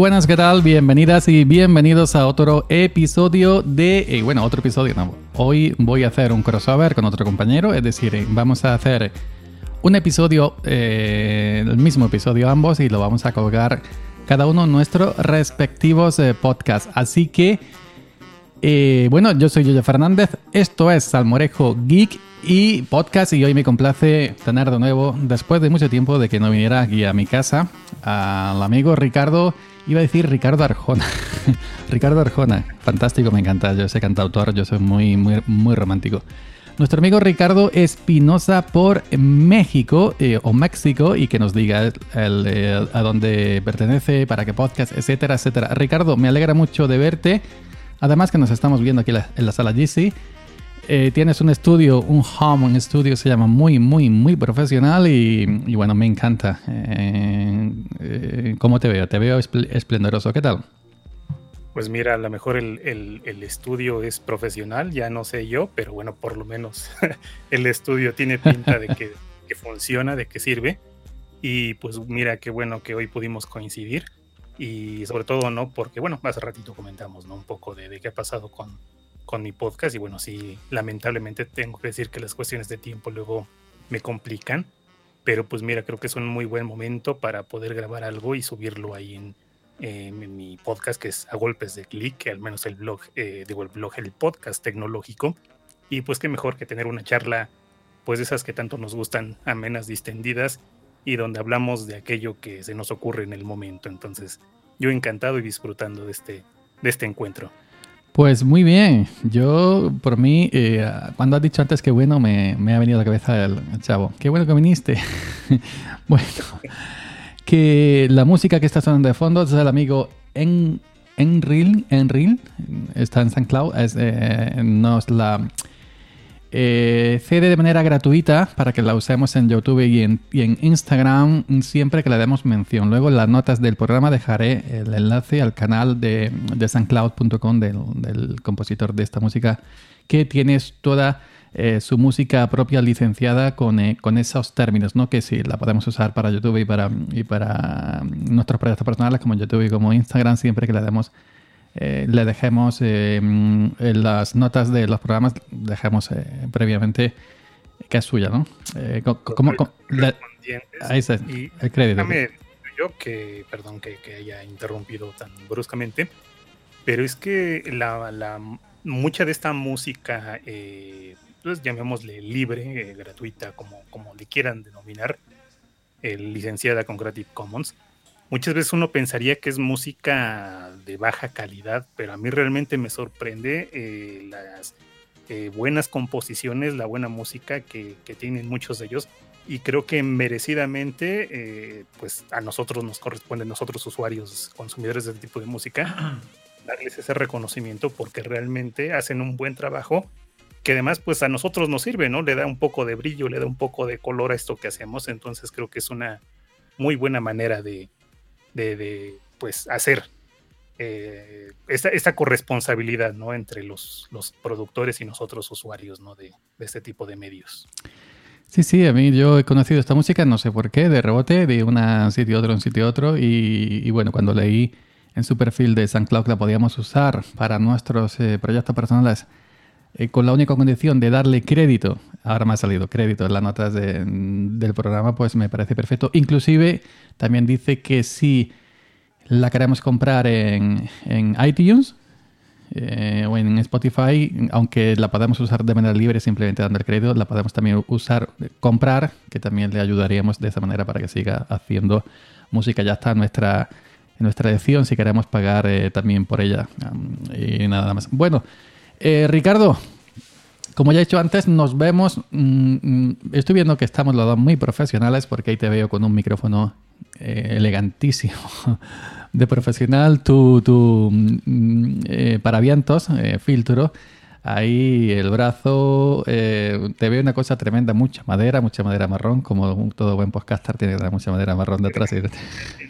Buenas, ¿qué tal? Bienvenidas y bienvenidos a otro episodio de... eh, bueno, otro episodio, no. Hoy voy a hacer un crossover con otro compañero, es decir, eh, vamos a hacer un episodio, eh, el mismo episodio ambos y lo vamos a colgar cada uno en nuestros respectivos podcasts. Así que, bueno, yo soy Yoyo Fernández, esto es Salmorejo Geek y podcast y hoy me complace tener de nuevo, después de mucho tiempo de que no viniera aquí a mi casa, al amigo Ricardo, iba a decir Ricardo Arjona, Ricardo Arjona, fantástico, me encanta, yo soy cantautor, yo soy muy, muy, muy romántico. Nuestro amigo Ricardo Espinosa por México eh, o México y que nos diga a dónde pertenece, para qué podcast, etcétera, etcétera. Ricardo, me alegra mucho de verte. Además que nos estamos viendo aquí en la, en la sala GC. Eh, tienes un estudio, un home, un estudio se llama muy, muy, muy profesional y, y bueno, me encanta. Eh, eh, ¿Cómo te veo? Te veo espl esplendoroso. ¿Qué tal? Pues mira, a lo mejor el, el, el, estudio es profesional, ya no sé yo, pero bueno, por lo menos el estudio tiene pinta de que, que, funciona, de que sirve. Y pues mira, qué bueno que hoy pudimos coincidir. Y sobre todo, ¿no? Porque bueno, hace ratito comentamos, ¿no? Un poco de, de qué ha pasado con, con mi podcast. Y bueno, sí, lamentablemente tengo que decir que las cuestiones de tiempo luego me complican. Pero pues mira, creo que es un muy buen momento para poder grabar algo y subirlo ahí en, eh, mi podcast que es a golpes de clic, al menos el blog, eh, digo el blog, el podcast tecnológico. Y pues qué mejor que tener una charla, pues de esas que tanto nos gustan, amenas, distendidas, y donde hablamos de aquello que se nos ocurre en el momento. Entonces, yo encantado y disfrutando de este, de este encuentro. Pues muy bien, yo por mí, eh, cuando has dicho antes que bueno, me, ha venido a la cabeza el, chavo. Qué bueno que viniste. bueno que la música que está sonando de fondo es el amigo en Enril, Enril está en San Cloud, es, eh, nos la eh, cede de manera gratuita para que la usemos en YouTube y en, Instagram siempre que le demos mención. Luego en las notas del programa dejaré el enlace al canal de, de sancloud.com del, compositor de esta música que tienes toda eh, su música propia licenciada con, eh, esos términos, ¿no? Que sí, la podemos usar para YouTube y para, y para nuestros proyectos personales como YouTube y como Instagram, siempre que le demos, eh, le dejemos en las notas de los programas, dejemos previamente que es suya, ¿no? ¿Cómo, cómo le, ahí está, y el crédito. yo que, perdón que, que, haya interrumpido tan bruscamente, pero es que la, la mucha de esta música eh, pues llamémosle libre, eh, gratuita, como, como le quieran denominar, eh, licenciada con Creative Commons. Muchas veces uno pensaría que es música de baja calidad, pero a mí realmente me sorprende eh, las eh, buenas composiciones, la buena música que, que, tienen muchos de ellos. Y creo que merecidamente, eh, pues a nosotros nos corresponde, nosotros usuarios, consumidores de este tipo de música, darles ese reconocimiento porque realmente hacen un buen trabajo que además pues a nosotros nos sirve, ¿no? Le da un poco de brillo, le da un poco de color a esto que hacemos, entonces creo que es una muy buena manera de, de, de pues hacer eh, esta, esta, corresponsabilidad, ¿no? Entre los, los, productores y nosotros usuarios, ¿no? De, de, este tipo de medios. Sí, sí, a mí yo he conocido esta música, no sé por qué, de rebote, de un sitio a otro, un sitio a otro, y, y, bueno, cuando leí en su perfil de SoundCloud la podíamos usar para nuestros eh, proyectos personales, eh, con la única condición de darle crédito, ahora me ha salido crédito en las notas de, del programa, pues me parece perfecto. Inclusive también dice que si la queremos comprar en, en iTunes eh, o en Spotify, aunque la podemos usar de manera libre simplemente dando el crédito, la podemos también usar, comprar, que también le ayudaríamos de esa manera para que siga haciendo música. Ya está nuestra, en nuestra edición si queremos pagar eh, también por ella. Y nada más. Bueno. Eh, Ricardo, como ya he dicho antes, nos vemos. Mmm, estoy viendo que estamos los dos muy profesionales porque ahí te veo con un micrófono eh, elegantísimo de profesional, tu, tu mm, eh, paravientos, filtro. Ahí el brazo, eh, te veo una cosa tremenda, mucha madera, mucha madera marrón, como todo buen podcaster tiene mucha madera marrón detrás. En,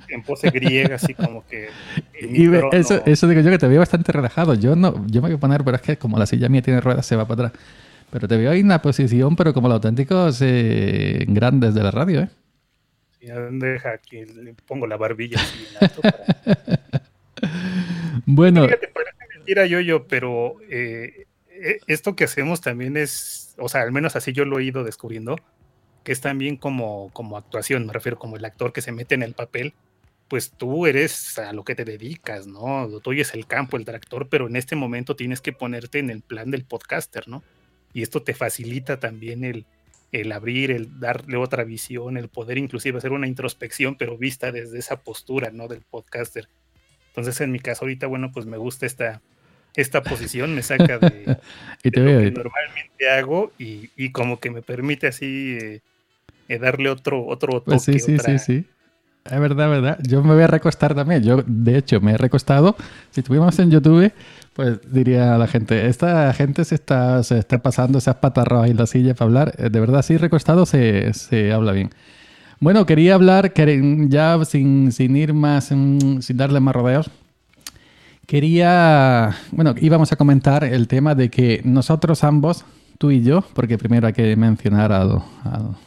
en pose griega, así como que... Y eso, eso digo yo que te veo bastante relajado. Yo no, yo me voy a poner, pero es que como la silla mía tiene ruedas, se va para atrás. Pero te veo ahí en una posición, pero como los auténticos eh, grandes de la radio, ¿eh? Sí, deja que le pongo la barbilla así en alto para... bueno. Te parece mentira, yo, yo, pero eh, esto que hacemos también es, o sea, al menos así yo lo he ido descubriendo, que es también como, como actuación, me refiero como el actor que se mete en el papel, pues tú eres a lo que te dedicas, ¿no? Lo tuyo es el campo, el tractor, pero en este momento tienes que ponerte en el plan del podcaster, ¿no? Y esto te facilita también el, el abrir, el darle otra visión, el poder inclusive hacer una introspección, pero vista desde esa postura, ¿no? Del podcaster. Entonces, en mi caso ahorita, bueno, pues me gusta esta, esta posición, me saca de, lo que normalmente hago y, como que me permite así eh, eh, darle otro, otro pues toque. sí, sí, sí, sí. Es verdad, verdad. Yo me voy a recostar también. Yo, de hecho, me he recostado. Si estuviéramos en YouTube, pues diría a la gente, esta gente se está, se está pasando esas patas rojas en la silla para hablar. Eh, de verdad, sí, recostado se, se habla bien. Bueno, quería hablar, ya sin, sin ir más, sin darle más rodeos, quería, bueno, íbamos a comentar el tema de que nosotros ambos tú y yo, porque primero hay que mencionar al,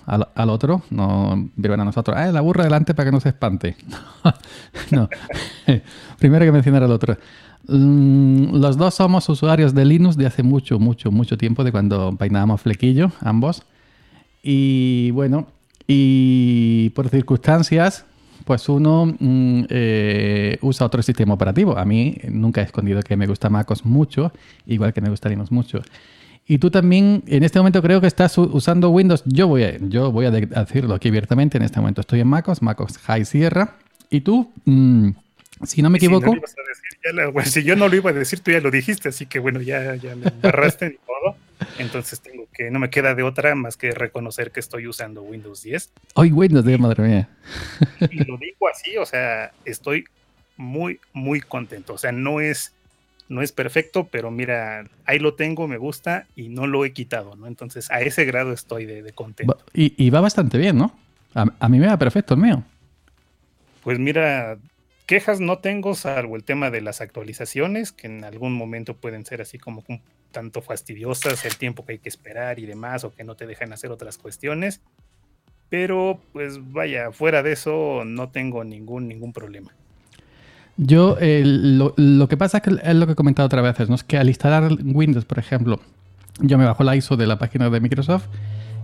al, otro, no vivan a nosotros, ah, la burra delante para que no se espante. no, primero hay que mencionar al otro. Mm, los dos somos usuarios de Linux de hace mucho, mucho, mucho tiempo, de cuando peinábamos flequillo, ambos. Y bueno, y por circunstancias, pues uno mm, eh, usa otro sistema operativo. A mí nunca he escondido que me gusta MacOS mucho, igual que me gusta Linux mucho. Y tú también, en este momento creo que estás usando Windows. Yo voy a, yo voy a decirlo aquí abiertamente. En este momento estoy en MacOS, MacOS High Sierra. Y tú, mm, si no me equivoco... Si, yo no lo iba a decir, tú ya lo dijiste. Así que bueno, ya, ya me agarraste en todo. Entonces tengo que, no me queda de otra más que reconocer que estoy usando Windows 10. Hoy Windows 10, madre mía. Y lo digo así, o sea, estoy muy, muy contento. O sea, no es no es perfecto, pero mira, ahí lo tengo, me gusta y no lo he quitado, ¿no? Entonces, a ese grado estoy de, contento. Y, va bastante bien, ¿no? A, mí me va perfecto el mío. Pues mira, quejas no tengo, salvo el tema de las actualizaciones, que en algún momento pueden ser así como un tanto fastidiosas, el tiempo que hay que esperar y demás, o que no te dejan hacer otras cuestiones. Pero, pues vaya, fuera de eso no tengo ningún, ningún problema. Yo, lo, que pasa es que es lo que he comentado otra vez, ¿no? Es que al instalar Windows, por ejemplo, yo me bajo la ISO de la página de Microsoft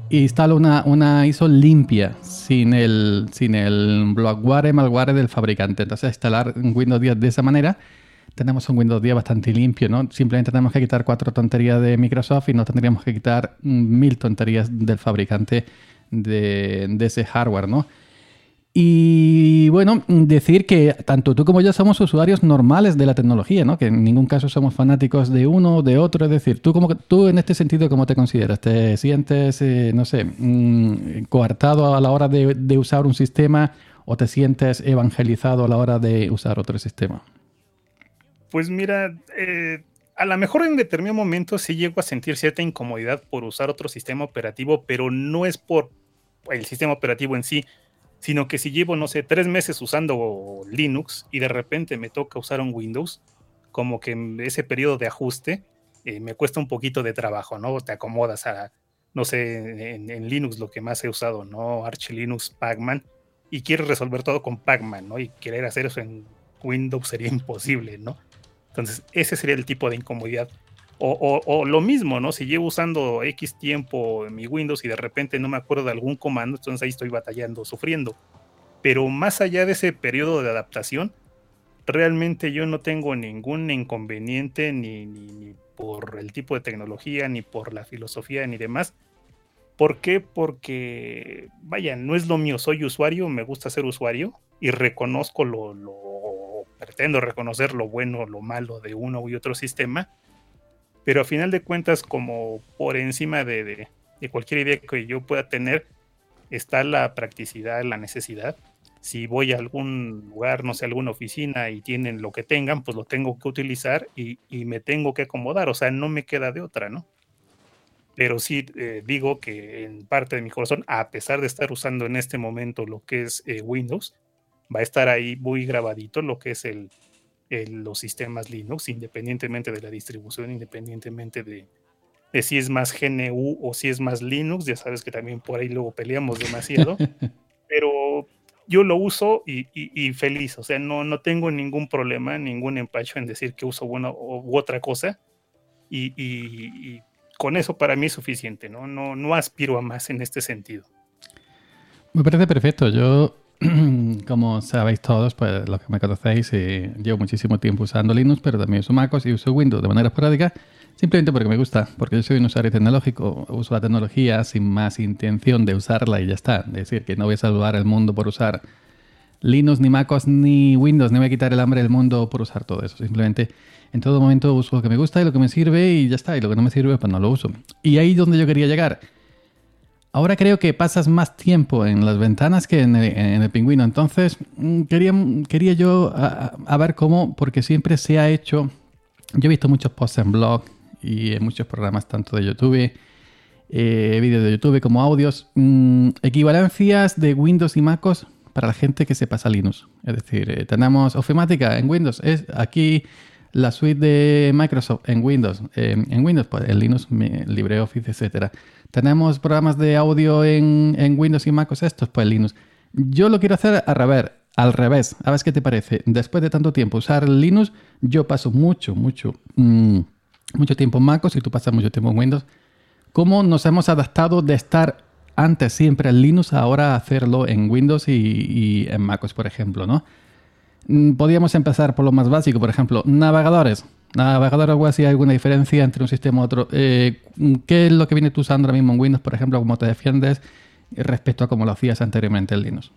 e instalo una, una ISO limpia, sin el, sin el bloatware, malware del fabricante. Entonces, instalar Windows 10 de esa manera, tenemos un Windows 10 bastante limpio, ¿no? Simplemente tenemos que quitar cuatro tonterías de Microsoft y no tendríamos que quitar mil tonterías del fabricante de, ese hardware, ¿no? Y bueno, decir que tanto tú como yo somos usuarios normales de la tecnología, ¿no? Que en ningún caso somos fanáticos de uno o de otro. Es decir, tú, como, tú en este sentido, ¿cómo te consideras? ¿Te sientes, eh, no sé, mm, coartado a la hora de, usar un sistema o te sientes evangelizado a la hora de usar otro sistema? Pues mira, eh, a lo mejor en determinado momento sí llego a sentir cierta incomodidad por usar otro sistema operativo, pero no es por el sistema operativo en sí, sino que si llevo, no sé, tres meses usando Linux y de repente me toca usar un Windows, como que en ese periodo de ajuste eh, me cuesta un poquito de trabajo, ¿no? Te acomodas a, no sé, en, Linux lo que más he usado, ¿no? Arch Linux, Pacman, y quieres resolver todo con Pacman, ¿no? Y querer hacer eso en Windows sería imposible, ¿no? Entonces, ese sería el tipo de incomodidad o, lo mismo, ¿no? Si llevo usando X tiempo en mi Windows y de repente no me acuerdo de algún comando, entonces ahí estoy batallando, sufriendo. Pero más allá de ese periodo de adaptación, realmente yo no tengo ningún inconveniente ni, por el tipo de tecnología, ni por la filosofía, ni demás. ¿Por qué? Porque, vaya, no es lo mío, soy usuario, me gusta ser usuario y reconozco lo pretendo reconocer lo bueno, lo malo de uno y otro sistema pero a final de cuentas, como por encima de, cualquier idea que yo pueda tener, está la practicidad, la necesidad. Si voy a algún lugar, no sé, alguna oficina y tienen lo que tengan, pues lo tengo que utilizar y, me tengo que acomodar, o sea, no me queda de otra, ¿no? Pero sí eh, digo que en parte de mi corazón, a pesar de estar usando en este momento lo que es eh, Windows, va a estar ahí muy grabadito lo que es el, los sistemas Linux, independientemente de la distribución, independientemente de, si es más GNU o si es más Linux, ya sabes que también por ahí luego peleamos demasiado, pero yo lo uso y, feliz, o sea, no, no tengo ningún problema, ningún empacho en decir que uso una u otra cosa y, con eso para mí es suficiente, ¿no? No, no aspiro a más en este sentido. Me parece perfecto. Yo, como sabéis todos, pues los que me conocéis, eh, llevo muchísimo tiempo usando Linux, pero también uso MacOS y uso Windows de manera esporádica, simplemente porque me gusta, porque yo soy un usuario tecnológico, uso la tecnología sin más intención de usarla y ya está. Es decir, que no voy a salvar el mundo por usar Linux, ni MacOS, ni Windows, ni voy a quitar el hambre del mundo por usar todo eso. Simplemente en todo momento uso lo que me gusta y lo que me sirve y ya está. Y lo que no me sirve, pues no lo uso. Y ahí es donde yo quería llegar. Ahora creo que pasas más tiempo en las ventanas que en el, pingüino. Entonces, mm, quería, quería yo a, ver cómo, porque siempre se ha hecho. Yo he visto muchos posts en blog y en muchos programas, tanto de YouTube, eh, vídeos de YouTube como audios, mm, equivalencias de Windows y MacOS para la gente que se pasa Linux. Es decir, eh, tenemos ofimática en Windows. Es aquí la suite de Microsoft en Windows, en Windows, pues en Linux, LibreOffice, etcétera. Tenemos programas de audio en, Windows y MacOS estos, pues Linux. Yo lo quiero hacer al revés, al revés. A ver qué te parece. Después de tanto tiempo usar Linux, yo paso mucho, mucho, mm, mucho tiempo en MacOS y tú pasas mucho tiempo en Windows. ¿Cómo nos hemos adaptado de estar antes siempre en Linux, ahora hacerlo en Windows y, y en MacOS, por ejemplo, ¿no? Mm, podríamos empezar por lo más básico, por ejemplo, navegadores. Navegadores web, si hay alguna diferencia entre un sistema y otro. Eh, ¿Qué es lo que viene tú usando ahora mismo en Windows, por ejemplo, cómo te defiendes respecto a cómo lo hacías anteriormente en Linux?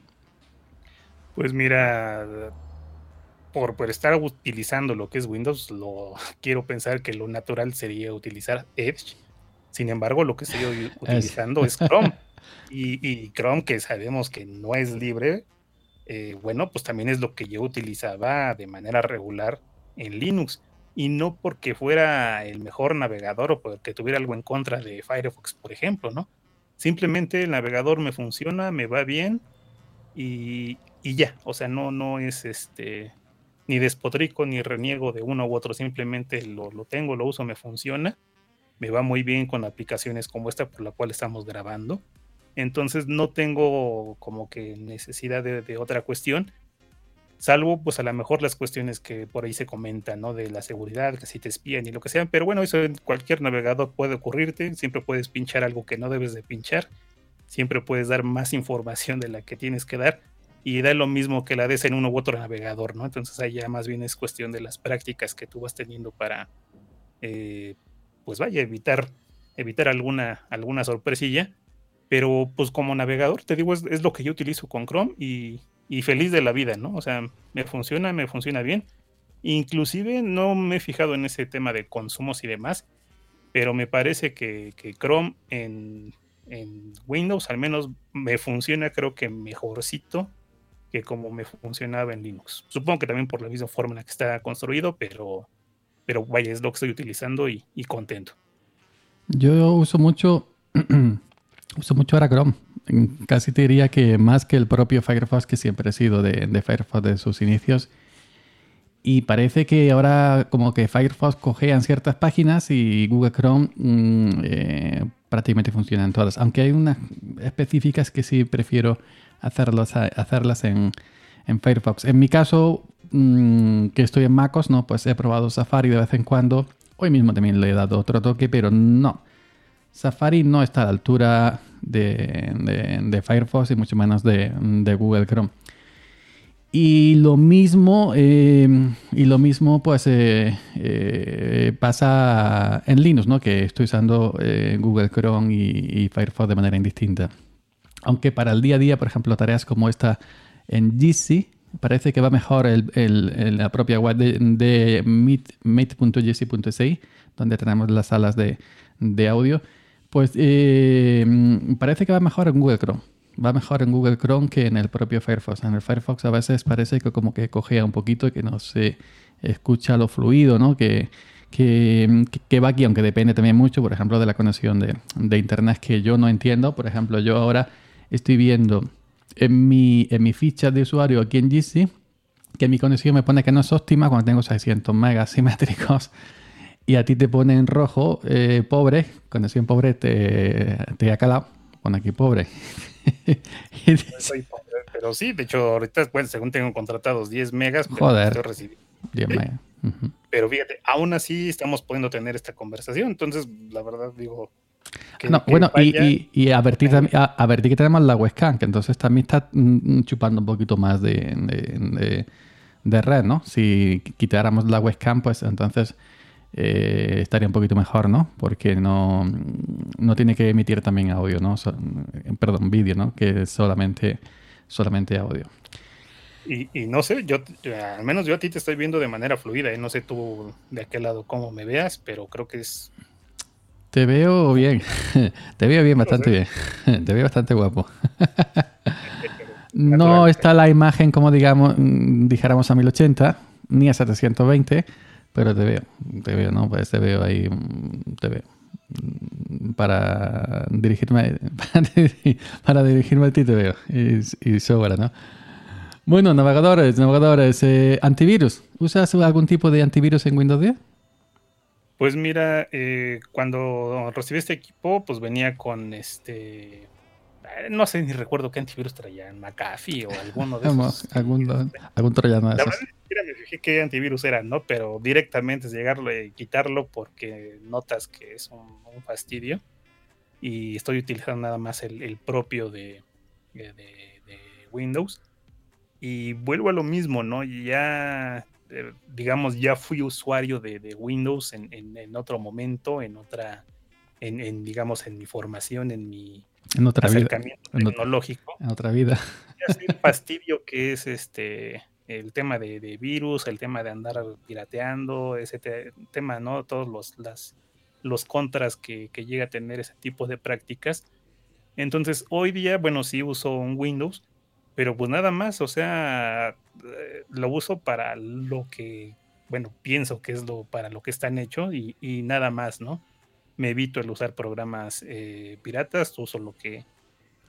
Pues mira, por, por, estar utilizando lo que es Windows, lo quiero pensar que lo natural sería utilizar Edge. Sin embargo, lo que estoy utilizando es, Chrome. Y, y, Chrome, que sabemos que no es libre, eh, bueno, pues también es lo que yo utilizaba de manera regular en Linux. Y no porque fuera el mejor navegador o porque tuviera algo en contra de Firefox, por ejemplo, ¿no? Simplemente el navegador me funciona, me va bien y, ya. O sea, no, no es este ni despotrico ni reniego de uno u otro, simplemente lo, lo tengo, lo uso, me funciona. Me va muy bien con aplicaciones como esta por la cual estamos grabando entonces no tengo como que necesidad de, otra cuestión, salvo pues a lo mejor las cuestiones que por ahí se comentan, ¿no? De la seguridad, que si te espían y lo que sea, pero bueno, eso en cualquier navegador puede ocurrirte, siempre puedes pinchar algo que no debes de pinchar, siempre puedes dar más información de la que tienes que dar y da lo mismo que la des en uno u otro navegador, ¿no? Entonces ahí ya más bien es cuestión de las prácticas que tú vas teniendo para, eh, pues vaya, evitar, evitar alguna, alguna sorpresilla pero pues como navegador, te digo, es, lo que yo utilizo con Chrome y, feliz de la vida, ¿no? O sea, me funciona, me funciona bien. Inclusive no me he fijado en ese tema de consumos y demás, pero me parece que, Chrome en, Windows al menos me funciona creo que mejorcito que como me funcionaba en Linux. Supongo que también por la misma forma en la que está construido, pero, pero vaya, es lo que estoy utilizando y, y contento. Yo uso mucho Uso mucho ahora Chrome. Casi te diría que más que el propio Firefox, que siempre ha sido de, Firefox de sus inicios. Y parece que ahora como que Firefox cogean ciertas páginas y Google Chrome mm, eh, prácticamente funcionan todas. Aunque hay unas específicas que sí prefiero hacerlas, hacerlas en, Firefox. En mi caso, mm, que estoy en MacOS, ¿no? pues he probado Safari de vez en cuando. Hoy mismo también le he dado otro toque, pero no Safari no está a la altura de, Firefox y mucho menos de, Google Chrome. Y lo mismo, eh, y lo mismo pues eh, eh, pasa en Linux, ¿no? que estoy usando Google Chrome y, Firefox de manera indistinta. Aunque para el día a día, por ejemplo, tareas como esta en GC, parece que va mejor la propia web de, de donde tenemos las salas de, de audio pues eh, parece que va mejor en Google Chrome. Va mejor en Google Chrome que en el propio Firefox. En el Firefox a veces parece que como que cogea un poquito y que no se escucha lo fluido, ¿no? Que, que, va aquí, aunque depende también mucho, por ejemplo, de la conexión de, Internet que yo no entiendo. Por ejemplo, yo ahora estoy viendo en mi, en mi ficha de usuario aquí en GC que mi conexión me pone que no es óptima cuando tengo 600 megas simétricos y a ti te pone en rojo eh, pobre, conexión pobre te, te ha calado, pone aquí pobre. soy pobre, pero sí, de hecho, ahorita, pues, según tengo contratados 10 megas, pero Joder. estoy 10 megas. Pero fíjate, aún así estamos pudiendo tener esta conversación. Entonces, la verdad, digo. no, bueno, y, y, advertir, que tenemos la webcam, que entonces también está mm, chupando un poquito más de, de, red, ¿no? Si quitáramos la webcam, pues entonces eh, estaría un poquito mejor, ¿no? Porque no, no tiene que emitir también audio, ¿no? perdón, vídeo, ¿no? Que solamente, solamente audio. Y, no sé, yo al menos yo a ti te estoy viendo de manera fluida, y ¿eh? no sé tú de aquel lado cómo me veas, pero creo que es... Te veo bien, te veo bien, bastante bien, te veo bastante guapo. no está la imagen como digamos, mm, dijéramos a 1080, ni a 720, pero te veo, te veo, ¿no? Pues te veo ahí, te veo. Para dirigirme, para, dirigirme a ti te veo, y, y sobra, ¿no? Bueno, navegadores, navegadores, eh, antivirus. ¿Usas algún tipo de antivirus en Windows 10? Pues mira, eh, cuando recibí este equipo, pues venía con este. Eh, no sé ni recuerdo qué antivirus traía, McAfee o alguno de esos. algún, algún troyano de La verdad ni me fijé qué antivirus era, ¿no? Pero directamente es llegarlo y quitarlo porque notas que es un, fastidio. Y estoy utilizando nada más el, propio de, de Windows y vuelvo a lo mismo, ¿no? Ya, eh, digamos, ya fui usuario de, Windows en, otro momento, en otra, en, digamos, en mi formación, en mi en otra acercamiento vida. tecnológico. En otra vida. El fastidio que es este el tema de, virus, el tema de andar pirateando, ese tema, ¿no? Todos los, las, los contras que, que, llega a tener ese tipo de prácticas. Entonces, hoy día, bueno, sí uso un Windows, pero pues nada más, o sea, eh, lo uso para lo que, bueno, pienso que es lo para lo que están hechos y, nada más, ¿no? Me evito el usar programas eh, piratas, uso lo que,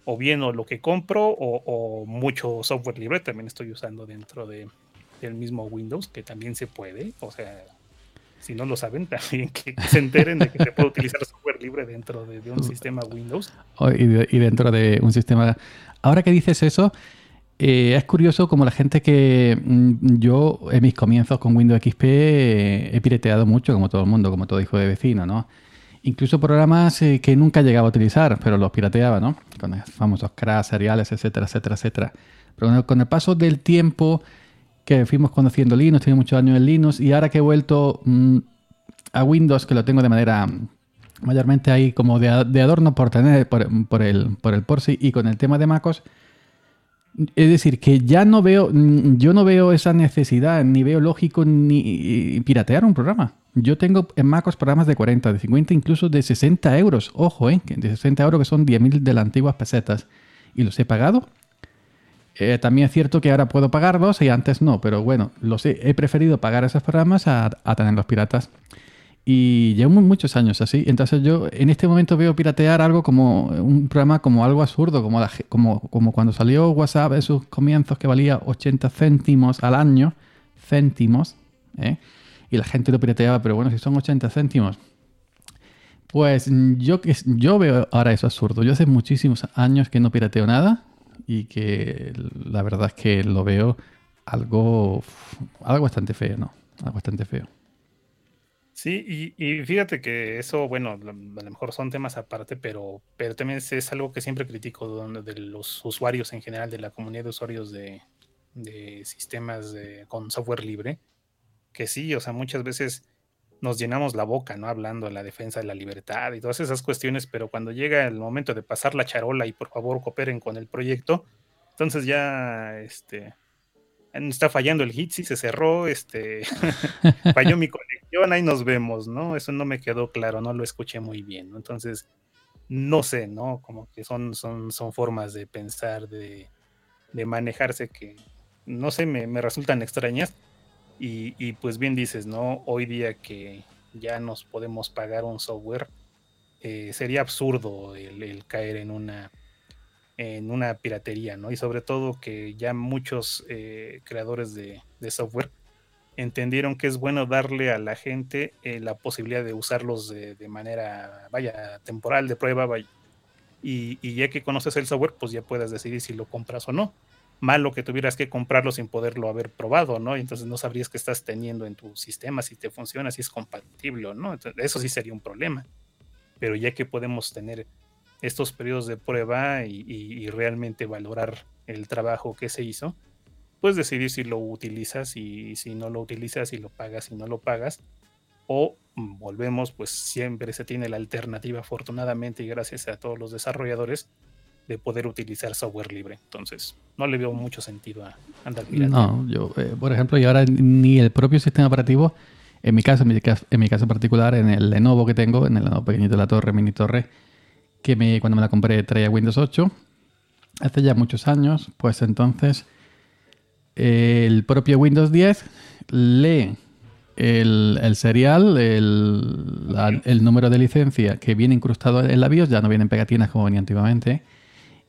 o bien o lo que compro, o, mucho software libre también estoy usando dentro de, del mismo Windows, que también se puede, o sea, si no lo saben, también que se enteren de que se puede utilizar software libre dentro de, un sistema Windows. y, dentro de un sistema Ahora que dices eso, eh, es curioso como la gente que mm, yo en mis comienzos con Windows XP eh, he pirateado mucho, como todo el mundo, como todo hijo de vecino, ¿no? Incluso programas eh, que nunca llegaba a utilizar, pero los pirateaba, ¿no? Con los famosos crash, seriales, etcétera, etcétera, etcétera. Pero con el paso del tiempo que fuimos conociendo Linux, tengo muchos años en Linux, y ahora que he vuelto mm, a Windows, que lo tengo de manera mayormente ahí como de, adorno por tener por, el, por el por sí y con el tema de MacOS. Es decir, que ya no veo, yo no veo esa necesidad, ni veo lógico ni piratear un programa. Yo tengo en MacOS programas de 40, de 50, incluso de 60 euros. Ojo, ¿eh? de 60 euros que son 10.000 de las antiguas pesetas. Y los he pagado. Eh, también es cierto que ahora puedo pagarlos y antes no, pero bueno, los he, he preferido pagar esos programas a, a tener los piratas. Y llevo muchos años así. Entonces yo en este momento veo piratear algo como un programa como algo absurdo, como, como, como cuando salió WhatsApp en sus comienzos que valía 80 céntimos al año, céntimos, ¿eh? y la gente lo pirateaba, pero bueno, si son 80 céntimos. Pues yo, yo veo ahora eso absurdo. Yo hace muchísimos años que no pirateo nada y que la verdad es que lo veo algo, algo bastante feo, ¿no? Algo bastante feo. Sí, y, fíjate que eso, bueno, a lo mejor son temas aparte, pero, pero también es, algo que siempre critico de, los usuarios en general, de la comunidad de usuarios de, sistemas con software libre, que sí, o sea, muchas veces nos llenamos la boca, ¿no? Hablando de la defensa de la libertad y todas esas cuestiones, pero cuando llega el momento de pasar la charola y por favor cooperen con el proyecto, entonces ya, este, está fallando el hit, sí se cerró, este, falló mi conexión, ahí nos vemos, ¿no? Eso no me quedó claro, no lo escuché muy bien, ¿no? Entonces, no sé, ¿no? Como que son, son, son formas de pensar, de, manejarse que, no sé, me, resultan extrañas. Y, pues bien dices, ¿no? Hoy día que ya nos podemos pagar un software, eh, sería absurdo el caer en una en una piratería, ¿no? Y sobre todo que ya muchos eh, creadores de, software entendieron que es bueno darle a la gente eh, la posibilidad de usarlos de, manera, vaya, temporal, de prueba, vaya. Y, ya que conoces el software, pues ya puedes decidir si lo compras o no. malo que tuvieras que comprarlo sin poderlo haber probado, ¿no? Y entonces no sabrías qué estás teniendo en tu sistema, si te funciona, si es compatible no. eso sí sería un problema. Pero ya que podemos tener estos periodos de prueba y, realmente valorar el trabajo que se hizo, puedes decidir si lo utilizas y si no lo utilizas, si lo pagas, si no lo pagas, o volvemos, pues siempre se tiene la alternativa, afortunadamente y gracias a todos los desarrolladores, de poder utilizar software libre. Entonces, no le veo mucho sentido a andar mirando. No, yo, eh, por ejemplo, y ahora ni el propio sistema operativo, en mi caso, en mi caso, en mi caso particular, en el Lenovo que tengo, en el Lenovo pequeñito de la torre, mini torre, que me, cuando me la compré traía Windows 8, hace ya muchos años, pues entonces el propio Windows 10 lee el, el serial, el, el, número de licencia que viene incrustado en la BIOS, ya no vienen pegatinas como venía antiguamente,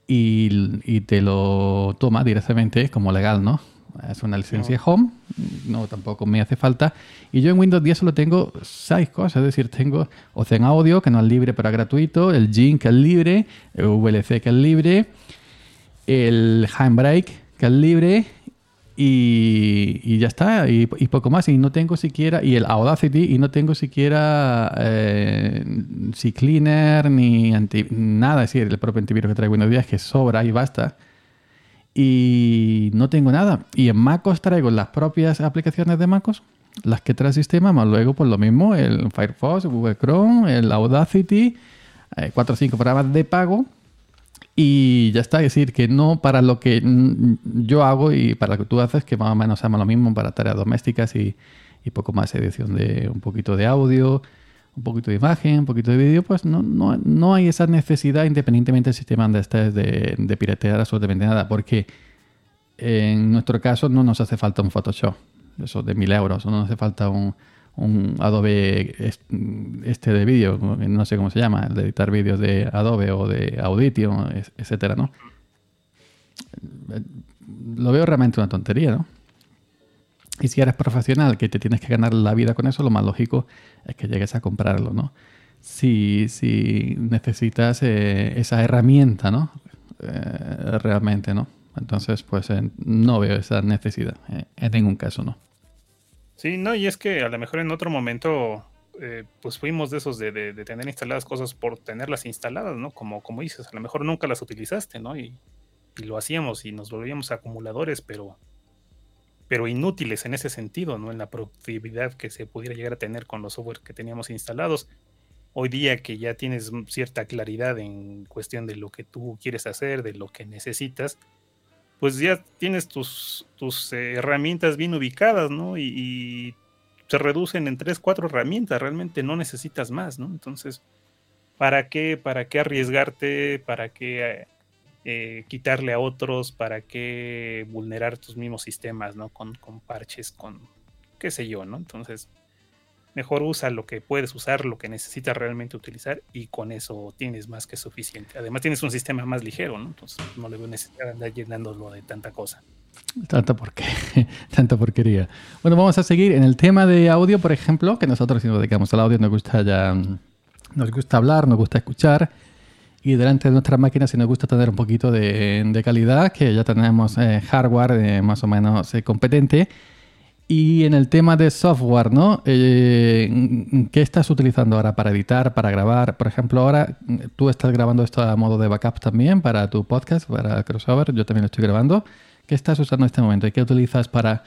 y, y te lo toma directamente como legal, ¿no? Es una licencia home, no tampoco me hace falta. Y yo en Windows 10 solo tengo seis cosas, es decir, tengo Ocean Audio, que no es libre pero es gratuito, el Gin, que es libre, el VLC, que es libre, el Handbrake, que es libre, y, ya está, y, poco más. Y no tengo siquiera, y el Audacity, y no tengo siquiera eh, si cleaner ni anti, nada, es decir, el propio antivirus que trae Windows 10 que sobra y basta. Y no tengo nada. Y en MacOS traigo las propias aplicaciones de MacOS, las que trae el sistema, más luego, pues lo mismo, el Firefox, Google Chrome, el Audacity, eh, cuatro o cinco programas de pago y ya está, es decir, que no para lo que yo hago y para lo que tú haces, que más o menos llama lo mismo para tareas domésticas y, poco más edición de un poquito de audio, un poquito de imagen, un poquito de vídeo, pues no, no, no, hay esa necesidad independientemente del sistema donde estés de, de piratear absolutamente nada, porque en nuestro caso no nos hace falta un Photoshop, eso de mil euros, no nos hace falta un, un Adobe este de vídeo, no sé cómo se llama, el de editar vídeos de Adobe o de Audition, etcétera, ¿no? Lo veo realmente una tontería, ¿no? Y si eres profesional que te tienes que ganar la vida con eso, lo más lógico es que llegues a comprarlo, ¿no? Si, si necesitas eh, esa herramienta, ¿no? Eh, realmente, ¿no? Entonces, pues eh, no veo esa necesidad, en ningún caso, ¿no? Sí, no, y es que a lo mejor en otro momento, eh, pues fuimos de esos de, tener instaladas cosas por tenerlas instaladas, ¿no? Como, como dices, a lo mejor nunca las utilizaste, ¿no? Y, lo hacíamos y nos volvíamos acumuladores, pero, pero inútiles en ese sentido, ¿no? En la productividad que se pudiera llegar a tener con los software que teníamos instalados. Hoy día que ya tienes cierta claridad en cuestión de lo que tú quieres hacer, de lo que necesitas, pues ya tienes tus, tus eh, herramientas bien ubicadas, ¿no? Y, se reducen en tres, cuatro herramientas, realmente no necesitas más, ¿no? Entonces, ¿para qué, para qué arriesgarte? ¿Para qué eh, quitarle a otros? ¿Para qué vulnerar tus mismos sistemas, ¿no? Con, con parches, con qué sé yo, ¿no? Entonces, mejor usa lo que puedes usar, lo que necesitas realmente utilizar y con eso tienes más que suficiente. Además tienes un sistema más ligero, ¿no? Entonces no le veo necesidad de andar llenándolo de tanta cosa. Tanta, porque, tanta porquería. Bueno, vamos a seguir en el tema de audio, por ejemplo, que nosotros si nos dedicamos al audio nos gusta ya, nos gusta hablar, nos gusta escuchar y delante de nuestras máquinas si nos gusta tener un poquito de, calidad, que ya tenemos eh, hardware eh, más o menos eh, competente y en el tema de software, ¿no? Eh, ¿Qué estás utilizando ahora para editar, para grabar? Por ejemplo, ahora tú estás grabando esto a modo de backup también para tu podcast, para Crossover. Yo también lo estoy grabando. ¿Qué estás usando en este momento? ¿Y qué utilizas para,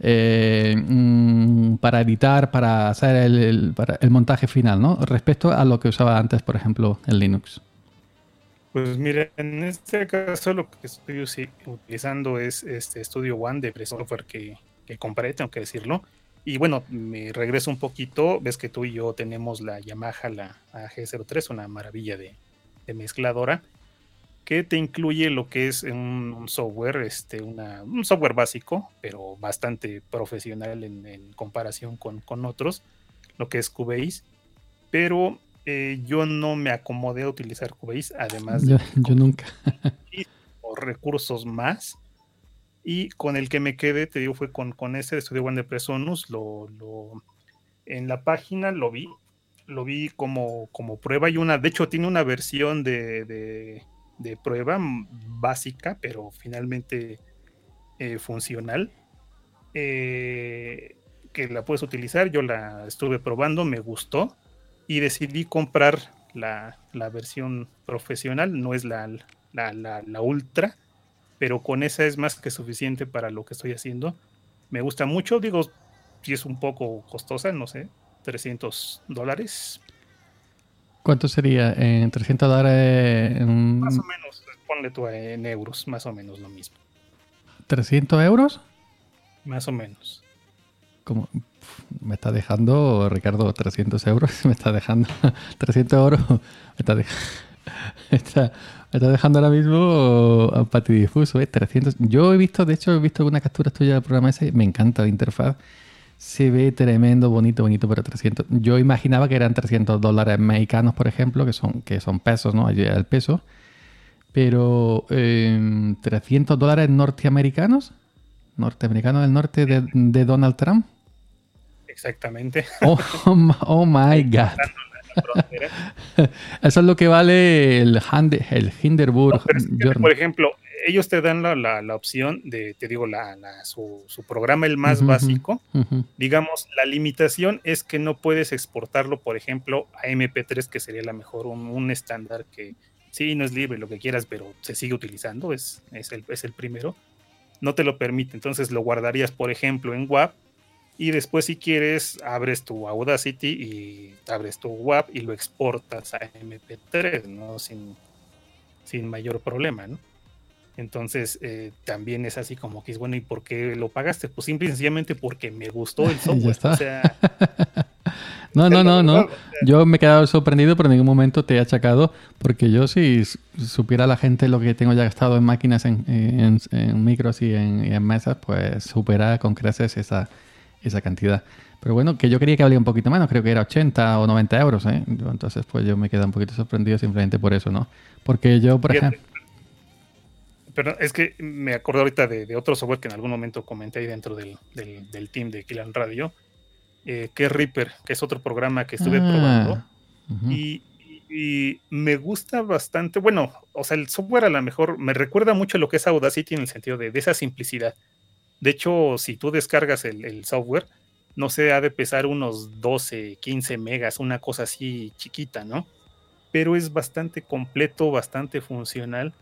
eh, mm, para editar, para hacer el, el montaje final, ¿no? Respecto a lo que usaba antes, por ejemplo, en Linux. Pues mira, en este caso lo que estoy utilizando es este Studio One de software que que compré, tengo que decirlo. Y bueno, me regreso un poquito, ves que tú y yo tenemos la Yamaha, la AG03, una maravilla de, mezcladora, que te incluye lo que es un, software, este, una, un software básico, pero bastante profesional en, comparación con, otros, lo que es Cubase. Pero eh, yo no me acomodé a utilizar Cubase, además de... Yo, nunca. o recursos más y con el que me quedé, te digo, fue con, con ese de Studio One de Presonus. Lo, lo, en la página lo vi, lo vi como, como prueba y una, de hecho tiene una versión de, de, prueba básica, pero finalmente eh, funcional. Eh, que la puedes utilizar. Yo la estuve probando, me gustó y decidí comprar la, versión profesional. No es la, la, ultra, pero con esa es más que suficiente para lo que estoy haciendo. Me gusta mucho, digo, si es un poco costosa, no sé, 300 dólares. ¿Cuánto sería? ¿En 300 dólares? Más o menos, ponle tú en euros, más o menos lo mismo. ¿300 euros? Más o menos. Como me está dejando, Ricardo, 300 euros, me está dejando 300 euros, me está, está, dejando ahora mismo a patidifuso, ¿eh? 300. Yo he visto, de hecho, he visto una captura tuya del programa ese, me encanta la interfaz, se ve tremendo, bonito, bonito, pero 300. Yo imaginaba que eran 300 dólares mexicanos, por ejemplo, que son, que son pesos, ¿no? El peso. Pero, eh, ¿300 dólares norteamericanos? ¿Norteamericanos del norte de, de Donald Trump? Exactamente. Oh, oh my God. Eso es lo que vale el, el Hinderburg. por ejemplo, ellos te dan la, opción de, te digo, la, su, programa el más básico. Digamos, la limitación es que no puedes exportarlo, por ejemplo, a MP3, que sería la mejor, un, estándar que sí, no es libre, lo que quieras, pero se sigue utilizando, es, es, el, es el primero. No te lo permite, entonces lo guardarías, por ejemplo, en WAP y después si quieres abres tu Audacity y abres tu WAP y lo exportas a MP3, ¿no? Sin, sin mayor problema, ¿no? Entonces eh, también es así como que es bueno, ¿y por qué lo pagaste? Pues simple y sencillamente porque me gustó el software. O sea, no, no, no, no. Yo me he quedado sorprendido, pero en ningún momento te he achacado, porque yo si supiera la gente lo que tengo ya gastado en máquinas, en, en, micros y en, y en mesas, pues supera con creces esa, esa cantidad. Pero bueno, que yo quería que valía un poquito menos, creo que era 80 o 90 euros, ¿eh? Entonces, pues yo me quedé un poquito sorprendido simplemente por eso, ¿no? Porque yo, por ejemplo... Pero es que me acuerdo ahorita de, otro software que en algún momento comenté ahí dentro del, del, team de Killan Radio, eh, que es Reaper, que es otro programa que estuve ah, probando. y, y, me gusta bastante, bueno, o sea, el software a lo mejor me recuerda mucho a lo que es Audacity en el sentido de, de esa simplicidad de hecho, si tú descargas el, software, no sé, ha de pesar unos 12, 15 megas, una cosa así chiquita, ¿no? Pero es bastante completo, bastante funcional.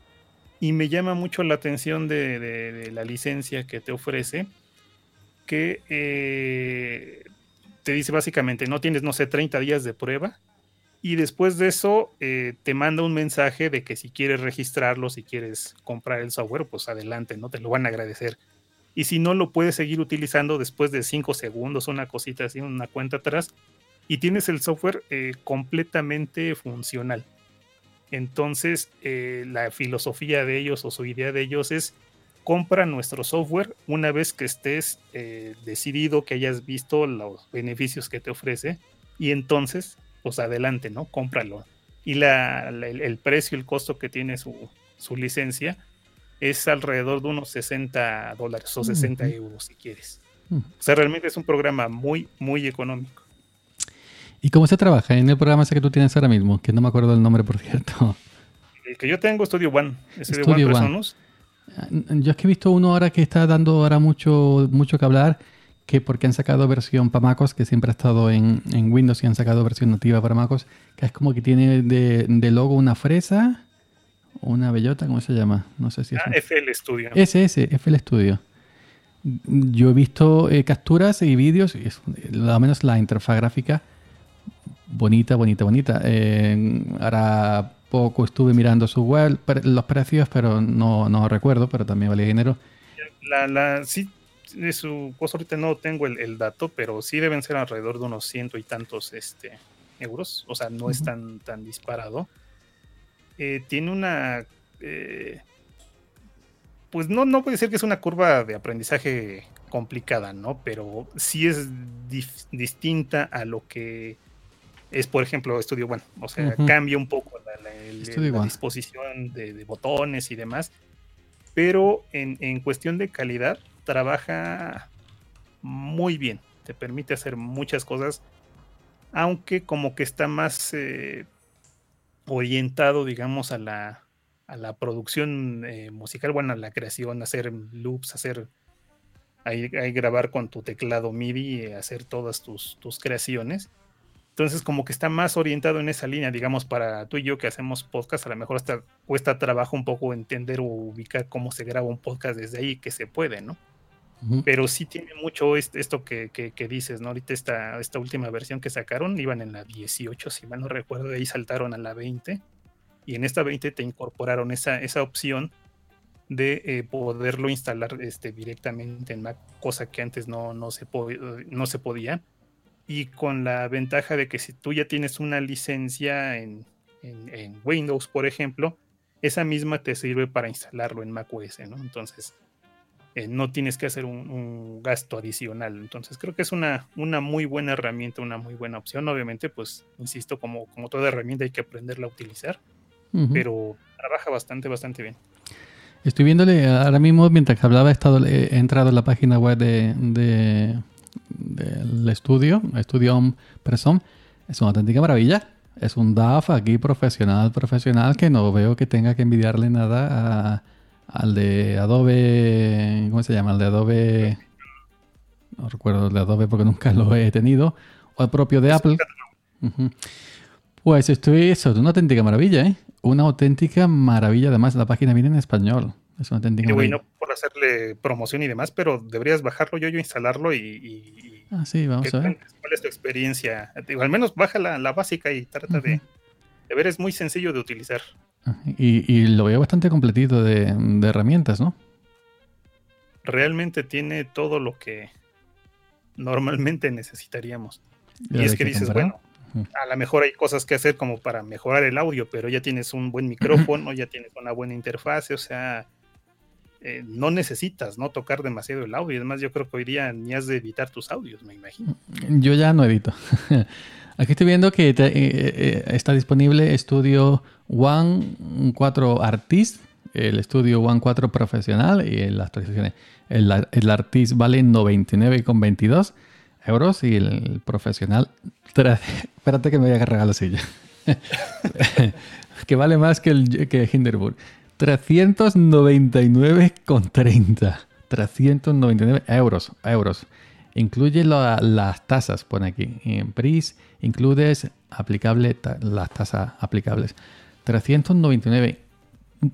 Y me llama mucho la atención de, la licencia que te ofrece, que eh, te dice básicamente, no tienes, no sé, 30 días de prueba. Y después de eso, eh, te manda un mensaje de que si quieres registrarlo, si quieres comprar el software, pues adelante, ¿no? Te lo van a agradecer y si no lo puedes seguir utilizando después de 5 segundos, una cosita así, una cuenta atrás, y tienes el software eh, completamente funcional. Entonces, eh, la filosofía de ellos o su idea de ellos es compra nuestro software una vez que estés eh, decidido, que hayas visto los beneficios que te ofrece, y entonces, pues adelante, ¿no? Cómpralo. Y la, el, precio, el costo que tiene su, su licencia, es alrededor de unos 60 dólares o 60 euros si quieres. O sea, realmente es un programa muy, muy económico. ¿Y cómo se trabaja en el programa ese que tú tienes ahora mismo? Que no me acuerdo el nombre, por cierto. El que yo tengo, Studio One. Studio One, ah, Yo es que he visto uno ahora que está dando ahora mucho, mucho que hablar, que porque han sacado versión para MacOS, que siempre ha estado en, Windows y han sacado versión nativa para MacOS, que es como que tiene de, de logo una fresa una bellota, ¿cómo se llama? No sé si es. Ah, FL Studio. Ese, ese, FL Studio. Yo he visto eh, capturas y vídeos, y es, lo menos la interfaz gráfica, bonita, bonita, bonita. Eh, ahora poco estuve mirando su web, los precios, pero no, no recuerdo, pero también valía dinero. La, la, sí, de su cosa ahorita no tengo el, dato, pero sí deben ser alrededor de unos ciento y tantos este, euros. O sea, no es tan, tan disparado. Eh, tiene una... Eh, pues no, no puede ser que es una curva de aprendizaje complicada, ¿no? Pero sí es distinta a lo que es, por ejemplo, Studio One. O sea, cambia un poco la, disposición de, botones y demás. Pero en, cuestión de calidad, trabaja muy bien. Te permite hacer muchas cosas. Aunque como que está más eh, orientado, digamos, a la, la producción eh, musical, bueno, a la creación, hacer loops, hacer ahí, grabar con tu teclado MIDI, hacer todas tus, tus creaciones. Entonces, como que está más orientado en esa línea, digamos, para tú y yo que hacemos podcast, a lo mejor hasta cuesta trabajo un poco entender o ubicar cómo se graba un podcast desde ahí, que se puede, ¿no? Pero sí tiene mucho esto que, dices, ¿no? Ahorita esta, esta última versión que sacaron, iban en la 18, si mal no recuerdo, de ahí saltaron a la 20, y en esta 20 te incorporaron esa, esa opción de eh, poderlo instalar este, directamente en Mac, cosa que antes no, no, se no se podía y con la ventaja de que si tú ya tienes una licencia en, Windows, por ejemplo, esa misma te sirve para instalarlo en macOS, ¿no? Entonces, eh, no tienes que hacer un, gasto adicional. Entonces, creo que es una, una muy buena herramienta, una muy buena opción. Obviamente, pues, insisto, como, como toda herramienta hay que aprenderla a utilizar, pero trabaja bastante, bastante bien. Estoy viéndole ahora mismo, mientras hablaba, he, estado, he entrado en la página web de, del estudio, Estudio Home es una auténtica maravilla. Es un DAF aquí profesional, profesional, que no veo que tenga que envidiarle nada al de Adobe, ¿cómo se llama? Al de Adobe, no recuerdo el de Adobe porque nunca lo he tenido, o el propio de Apple. Pues estoy, eso es una auténtica maravilla, ¿eh? Una auténtica maravilla. Además, la página viene en español. Es una auténtica y bueno, por hacerle promoción y demás, pero deberías bajarlo yo, yo instalarlo y. ah, sí, vamos a ver. ¿Cuál es tu experiencia? al menos baja la, básica y trata de, ver, es muy sencillo de utilizar. Y, lo veo bastante completito de, herramientas, ¿no? Realmente tiene todo lo que normalmente necesitaríamos. Y es que, dices, bueno, a lo mejor hay cosas que hacer como para mejorar el audio, pero ya tienes un buen micrófono, ya tienes una buena interfase, o sea, eh, no necesitas no tocar demasiado el audio. Además, yo creo que hoy día ni has de editar tus audios, me imagino. Yo ya no edito. Aquí estoy viendo que eh, eh, está disponible Studio One 4 Artist, el Studio One 4 Profesional y las actualizaciones. El, el Artist vale 99,22 euros y el Profesional. Espérate que me voy a cargar la silla. que vale más que el que Hinderburg. 399,30. 399 euros. euros. Incluye las tasas, pone aquí. En PRIS includes aplicable, las tasas aplicables. 399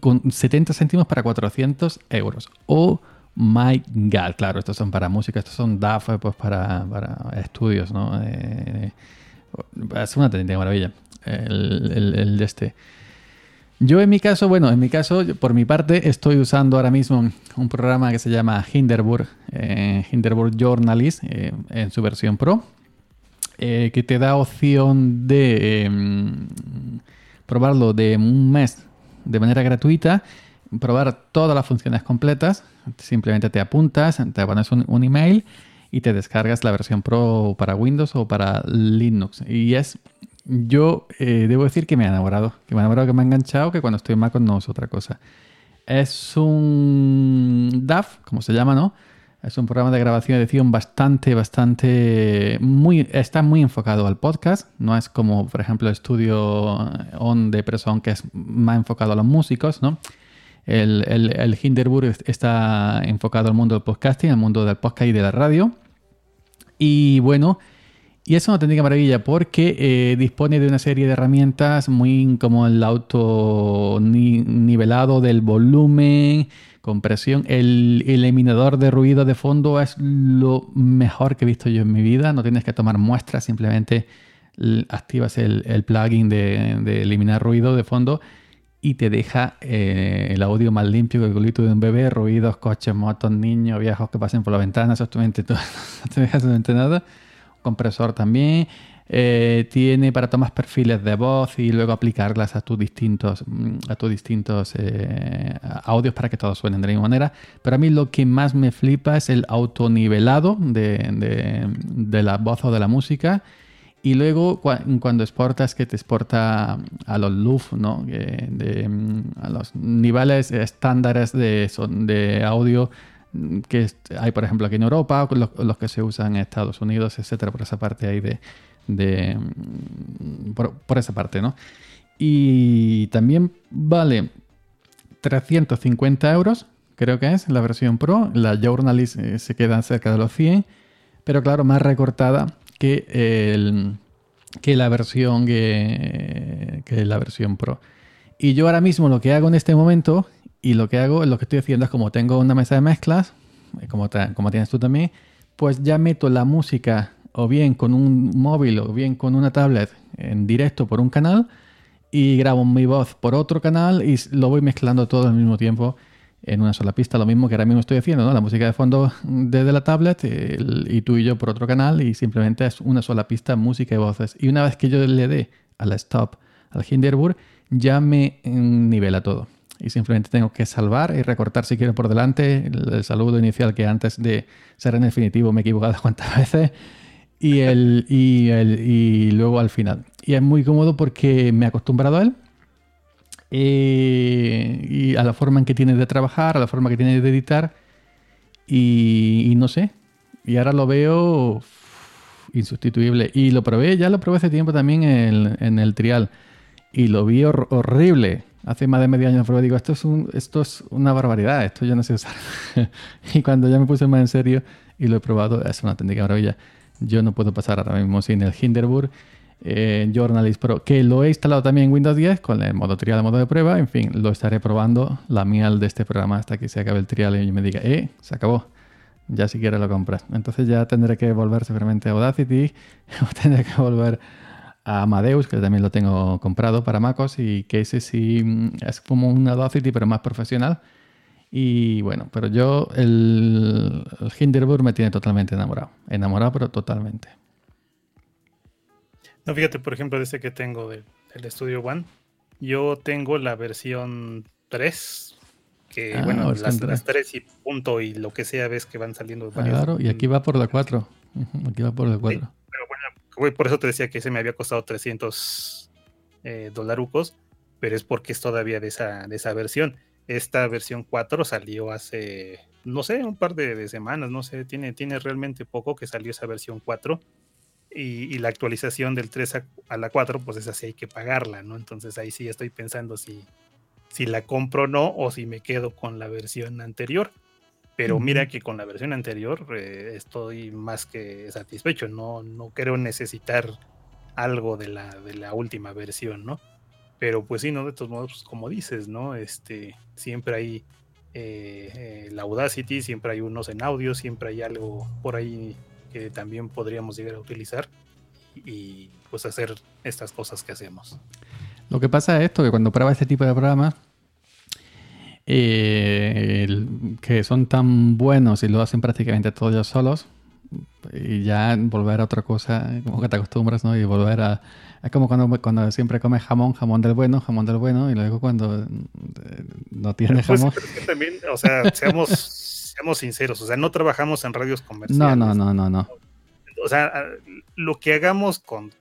con 70 céntimos para 400 euros. Oh my god, claro, estos son para música, estos son DAF pues para, estudios, ¿no? Eh, es una tendencia maravilla el, el de este. Yo en mi caso, bueno, en mi caso, por mi parte, estoy usando ahora mismo un programa que se llama Hinderburg, eh, Hinderburg Journalist, eh, en su versión Pro, eh, que te da opción de em, probarlo de un mes de manera gratuita, probar todas las funciones completas, simplemente te apuntas, te pones un, un email y te descargas la versión Pro para Windows o para Linux. Y es yo eh, debo decir que me ha enamorado, que me ha enamorado, que me ha enganchado, que cuando estoy en Mac no es otra cosa. Es un DAF, como se llama, ¿no? Es un programa de grabación y edición bastante, bastante, muy, está muy enfocado al podcast. No es como, por ejemplo, estudio On de Preson, que es más enfocado a los músicos, ¿no? El, el, el Hinderburg está enfocado al mundo del podcasting, al mundo del podcast y de la radio. Y bueno, y es una auténtica maravilla porque eh, dispone de una serie de herramientas muy como el auto nivelado del volumen, compresión. El eliminador de ruido de fondo es lo mejor que he visto yo en mi vida. No tienes que tomar muestras, simplemente activas el, plugin de, eliminar ruido de fondo y te deja eh, el audio más limpio que el culito de un bebé, ruidos, coches, motos, niños, viejos que pasen por la ventana, todo. no te deja nada compresor también. Eh, tiene para tomar perfiles de voz y luego aplicarlas a tus distintos, mm, a tus distintos eh, audios para que todos suenen de la misma manera. Pero a mí lo que más me flipa es el autonivelado de, de, la voz o de la música. Y luego cuando exportas, que te exporta a los LUF, ¿no? de, mm, a los niveles estándares de, de audio que hay, por ejemplo, aquí en Europa, los, los que se usan en Estados Unidos, etcétera, por esa parte ahí de. De por, esa parte, ¿no? Y también vale 350 euros, creo que es la versión Pro. La Journalist eh, se queda cerca de los 100, pero claro, más recortada que, el, que, la, versión, que, la versión Pro. Y yo ahora mismo lo que hago en este momento y lo que hago, lo que estoy haciendo es como tengo una mesa de mezclas, eh, como, como tienes tú también, pues ya meto la música o bien con un móvil o bien con una tablet en directo por un canal y grabo mi voz por otro canal y lo voy mezclando todo al mismo tiempo en una sola pista, lo mismo que ahora mismo estoy haciendo, ¿no? La música de fondo desde la tablet y tú y yo por otro canal y simplemente es una sola pista, música y voces. Y una vez que yo le dé a la stop, al Hinderburg, ya me nivela todo. Y simplemente tengo que salvar y recortar si quiero por delante el, saludo inicial que antes de ser en definitivo me he equivocado cuantas veces y, el, y, el, y luego al final. Y es muy cómodo porque me he acostumbrado a él eh, y a la forma en que tiene de trabajar, a la forma que tiene de editar y, no sé. Y ahora lo veo insustituible. Y lo probé, ya lo probé hace tiempo también en, en el trial y lo vi horrible. Hace más de medio año probé digo, esto es, un, esto es una barbaridad, esto yo no sé usar. y cuando ya me puse más en serio y lo he probado, es una auténtica maravilla. Yo no puedo pasar ahora mismo sin el Hinderburg eh, Journalist Pro, que lo he instalado también en Windows 10 con el modo trial, el modo de prueba. En fin, lo estaré probando la miel de este programa hasta que se acabe el trial y me diga, eh, se acabó. Ya si quieres lo compras. Entonces ya tendré que volver seguramente a Audacity o tendré que volver a Amadeus, que también lo tengo comprado para MacOS y que ese sí mm, es como un Audacity pero más profesional. Y bueno, pero yo el, el Hinderburg me tiene totalmente enamorado. Enamorado, pero totalmente. No, fíjate, por ejemplo, de este que tengo del, Studio One, yo tengo la versión 3, que ah, bueno, las, 3 y punto y lo que sea, ves que van saliendo. Claro, y aquí va por la 4. Aquí va por la 4. pero bueno, por eso te decía que ese me había costado 300 eh, dolarucos, pero es porque es todavía de esa, de esa versión. Esta versión 4 salió hace, no sé, un par de, de, semanas, no sé, tiene, tiene realmente poco que salió esa versión 4 y, la actualización del 3 a, la 4, pues es así, hay que pagarla, ¿no? Entonces ahí sí estoy pensando si, si la compro o no, o si me quedo con la versión anterior. Pero mira que con la versión anterior eh, estoy más que satisfecho, no, no creo necesitar algo de la, de la última versión, ¿no? Pero pues sí, ¿no? De todos modos, pues, como dices, ¿no? Este, siempre hay eh, eh, la Audacity, siempre hay unos en audio, siempre hay algo por ahí que también podríamos llegar a utilizar y pues hacer estas cosas que hacemos. Lo que pasa es esto, que cuando pruebas este tipo de programas, eh, que son tan buenos y lo hacen prácticamente todos ellos solos, y ya volver a otra cosa, como que te acostumbras, ¿no? Y volver a... Es como cuando, cuando siempre comes jamón, jamón del bueno, jamón del bueno, y luego cuando eh, no tienes pues, jamón... también, o sea, seamos seamos sinceros, o sea, no trabajamos en radios comerciales. No, no, no, no, no. O sea, lo que hagamos con,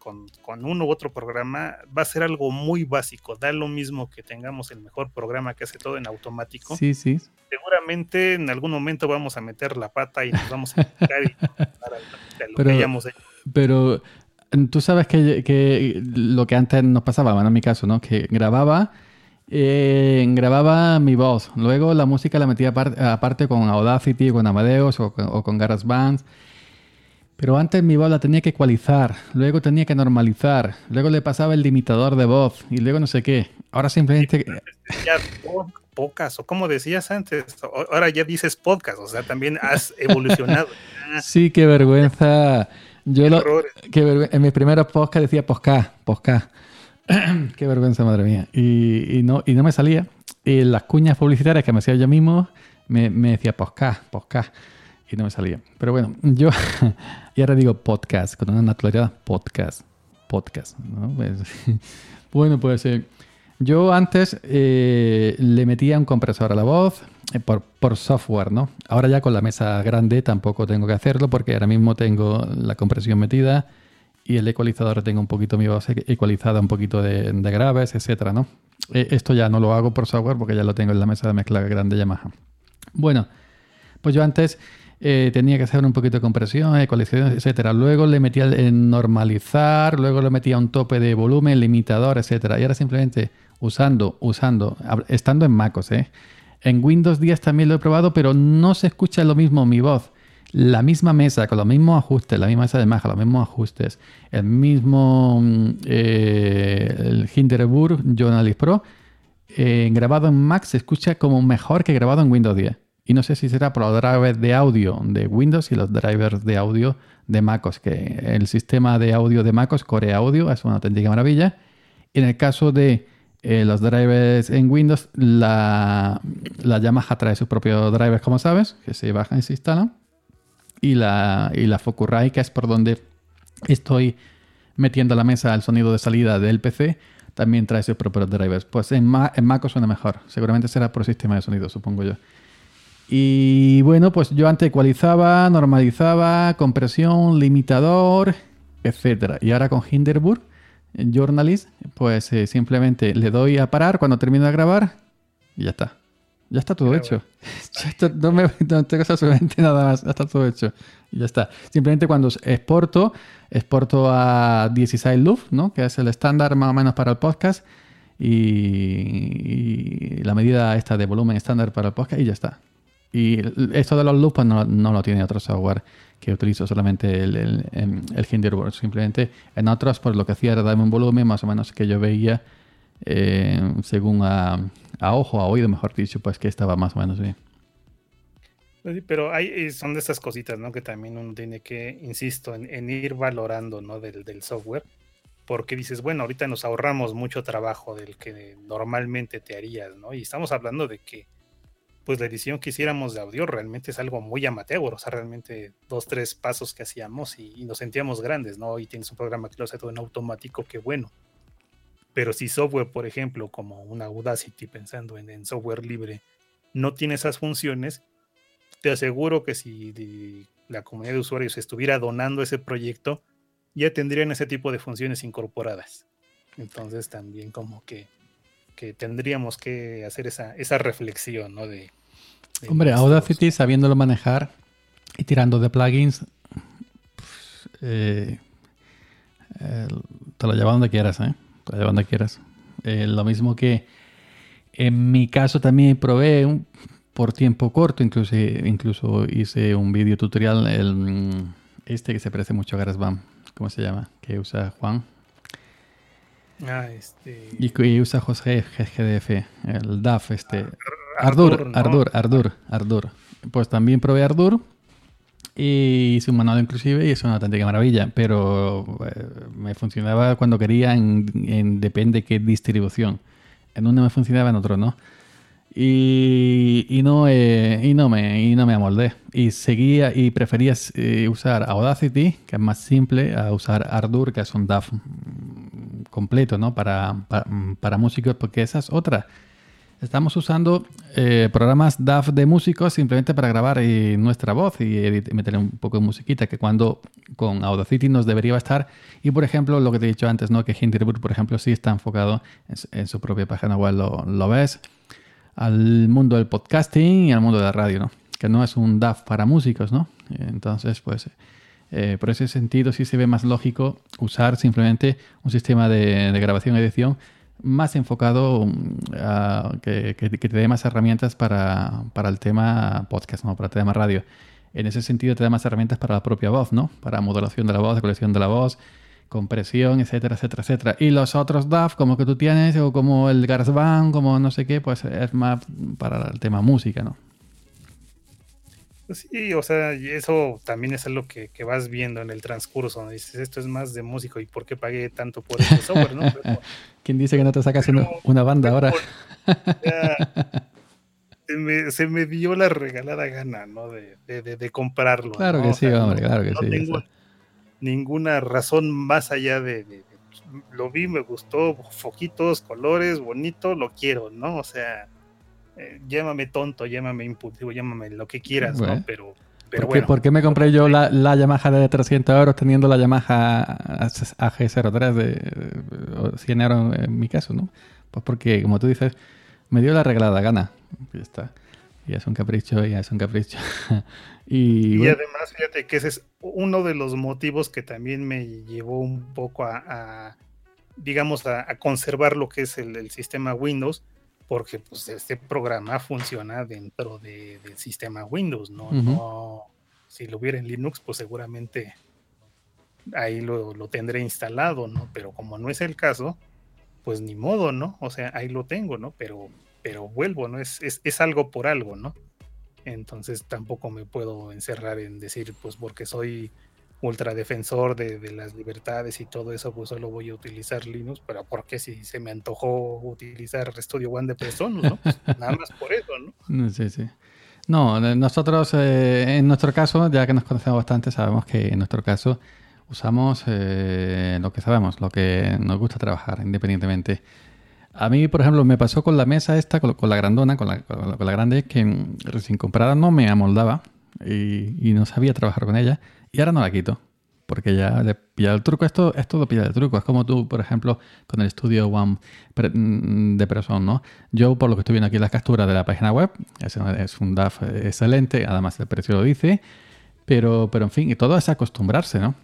uno u otro programa va a ser algo muy básico. Da lo mismo que tengamos el mejor programa que hace todo en automático. Sí, sí. Seguramente en algún momento vamos a meter la pata y nos vamos a explicar y lo pero, que hayamos hecho. Pero tú sabes que, que, lo que antes nos pasaba, bueno, en mi caso, ¿no? Que grababa eh, grababa mi voz, luego la música la metía aparte, con Audacity, con Amadeus o, con GarageBand. Pero antes mi voz la tenía que ecualizar, luego tenía que normalizar, luego le pasaba el limitador de voz y luego no sé qué. Ahora simplemente... Ya pocas, o como decías antes, ahora ya dices podcast, o sea, también has evolucionado. sí, qué vergüenza. Yo lo, en mis primeros podcasts decía podcast, podcast. Qué vergüenza, madre mía. Y, no, y no me salía. Y las cuñas publicitarias que me hacía yo mismo me, me decía podcast, podcast. Y no me salía. Pero bueno, yo. y ahora digo podcast, con una naturalidad podcast. Podcast. Pues, bueno, pues eh, yo antes eh, le metía un compresor a la voz eh, por, por, software, ¿no? Ahora ya con la mesa grande tampoco tengo que hacerlo porque ahora mismo tengo la compresión metida y el ecualizador tenga un poquito mi voz ecualizada, un poquito de, graves, etcétera, ¿no? Eh, esto ya no lo hago por software porque ya lo tengo en la mesa de mezcla grande Yamaha. Bueno, pues yo antes tenía que hacer un poquito de compresión, ecualización, etcétera. Luego le metía en normalizar, luego le metía un tope de volumen, limitador, etcétera. Y ahora simplemente usando, usando, estando en MacOS, ¿eh? En Windows 10 también lo he probado, pero no se escucha lo mismo mi voz. La misma mesa, con los mismos ajustes, la misma mesa de maja, los mismos ajustes, el mismo mm, eh, el Hinderburg Journalist Pro, eh, grabado en Mac se escucha como mejor que grabado en Windows 10. Y no sé si será por los drivers de audio de Windows y los drivers de audio de MacOS, que el sistema de audio de MacOS, Core Audio, es una auténtica maravilla. En el caso de eh, los drivers en Windows, la, la Yamaha trae sus propios drivers, como sabes, que se bajan y se instalan. Y la, y la Focusrite, que es por donde estoy metiendo a la mesa el sonido de salida del PC, también trae sus propios drivers. Pues en, en MacOS suena mejor. Seguramente será por sistema de sonido, supongo yo. Y bueno, pues yo antes ecualizaba, normalizaba, compresión, limitador, etcétera. Y ahora con Hinderburg Journalist, pues eh, simplemente le doy a parar cuando termino de grabar y ya está. Ya está todo hecho. no, me, no tengo absolutamente nada más. Ya está todo hecho. Y ya está. Simplemente cuando exporto, exporto a 16 luf, ¿no? Que es el estándar más o menos para el podcast. Y, la medida esta de volumen estándar para el podcast y ya está. Y esto de los loops pues, no, no, lo tiene otro software que utilizo solamente el, el, el Hinderburg. Simplemente en otros, pues lo que hacía era darme un volumen más o menos que yo veía eh, según a, ojo, a oído, mejor dicho, pues que estaba más o menos bien. Pues pero hay, son de esas cositas, ¿no? Que también uno tiene que, insisto, en, ir valorando, ¿no? Del, del, software. Porque dices, bueno, ahorita nos ahorramos mucho trabajo del que normalmente te harías, ¿no? Y estamos hablando de que pues la edición que hiciéramos de audio realmente es algo muy amateur, o sea, realmente dos, tres pasos que hacíamos y, nos sentíamos grandes, ¿no? Y tienes un programa que lo hace todo en automático, qué bueno. Pero si software, por ejemplo, como una Audacity, pensando en, software libre, no tiene esas funciones, te aseguro que si la comunidad de usuarios estuviera donando ese proyecto, ya tendrían ese tipo de funciones incorporadas. Entonces también como que, que tendríamos que hacer esa, esa reflexión, ¿no? De, Hombre, Audacity sabiéndolo manejar y tirando de plugins, pues, eh, te lo lleva donde quieras, ¿eh? Te lo lleva donde quieras. Eh, lo mismo que en mi caso también probé por tiempo corto, incluso, incluso hice un video tutorial, el, este que se parece mucho a GarageBand, ¿cómo se llama? Que usa Juan. Ah, este... Y, usa José GDF, el DAF, este. Ardur, Ardur, Ardur, Ardur. Pues también probé Ardur y hice un manual inclusive y es una auténtica maravilla, pero eh, me funcionaba cuando quería en, depende qué distribución. En uno me funcionaba, en otro no. Y, no, eh, y, no me, y no me amoldé. Y seguía y prefería eh, usar Audacity, que es más simple, a usar Ardur, que es un DAF completo ¿no? para, para músicos, porque esa es otra Estamos usando eh, programas DAF de músicos simplemente para grabar eh, nuestra voz y, meter un poco de musiquita que cuando con Audacity nos debería estar. Y por ejemplo, lo que te he dicho antes, ¿no? que Hinderburg, por ejemplo, sí está enfocado en, su propia página web, lo, ves, al mundo del podcasting y al mundo de la radio, ¿no? que no es un DAF para músicos. ¿no? Entonces, pues... Eh, por ese sentido sí se ve más lógico usar simplemente un sistema de, de grabación y edición más enfocado mm, a que, te dé más herramientas para, el tema podcast, ¿no? para el tema radio. En ese sentido te da más herramientas para la propia voz, ¿no? Para modulación de la voz, colección de la voz, compresión, etcétera, etcétera, etcétera. Y los otros DAF, como que tú tienes, o como el GarageBand, como no sé qué, pues es más para el tema música, ¿no? Pues sí, o sea, eso también es algo que, que, vas viendo en el transcurso. Dices, esto es más de músico y por qué pagué tanto por ese software, ¿no? ¿Quién dice que no te sacas una, banda ahora? se, me, dio la regalada gana, ¿no? De, de, comprarlo. Claro que sí, hombre, claro que sí. No tengo ninguna razón más allá de, Lo vi, me gustó, foquitos, colores, bonito, lo quiero, ¿no? O sea eh, llámame tonto, llámame impulsivo, llámame lo que quieras, ¿no? Pero, pero ¿Por, qué, ¿Por qué me compré yo la, la, Yamaha de 300 euros teniendo la Yamaha AG03 de 100 euros en mi caso, ¿no? Pues porque, como tú dices, me dio la regalada gana. Y ya está. Y es un capricho, ya es un capricho. y, además, fíjate que ese es uno de los motivos que también me llevó un poco a digamos, a, conservar lo que es el, sistema Windows, porque pues este programa funciona dentro del sistema Windows, ¿no? no si lo hubiera en Linux, pues seguramente ahí lo, tendré instalado, ¿no? Pero como no es el caso, pues ni modo, ¿no? O sea, ahí lo tengo, ¿no? Pero, pero vuelvo, ¿no? Es, es, algo por algo, ¿no? Entonces tampoco me puedo encerrar en decir, pues porque soy ultra defensor de, las libertades y todo eso, pues solo voy a utilizar Linux, pero porque si se me antojó utilizar Studio One de persona, ¿no? Pues nada más por eso, ¿no? Sí, sí. No, nosotros, eh, en nuestro caso, ya que nos conocemos bastante, sabemos que en nuestro caso usamos eh, lo que sabemos, lo que nos gusta trabajar independientemente. A mí, por ejemplo, me pasó con la mesa esta, con, la grandona, con la, con la, grande, que recién comprada no me amoldaba y, no sabía trabajar con ella y ahora no la quito. Porque ya le pilla el truco, esto es todo pilla el truco. Es como tú, por ejemplo, con el Studio One mm, de Person, ¿no? Yo, por lo que estoy viendo aquí las capturas de la página web, es, un DAF excelente, además el precio lo dice, pero, pero en fin, y todo es acostumbrarse, ¿no?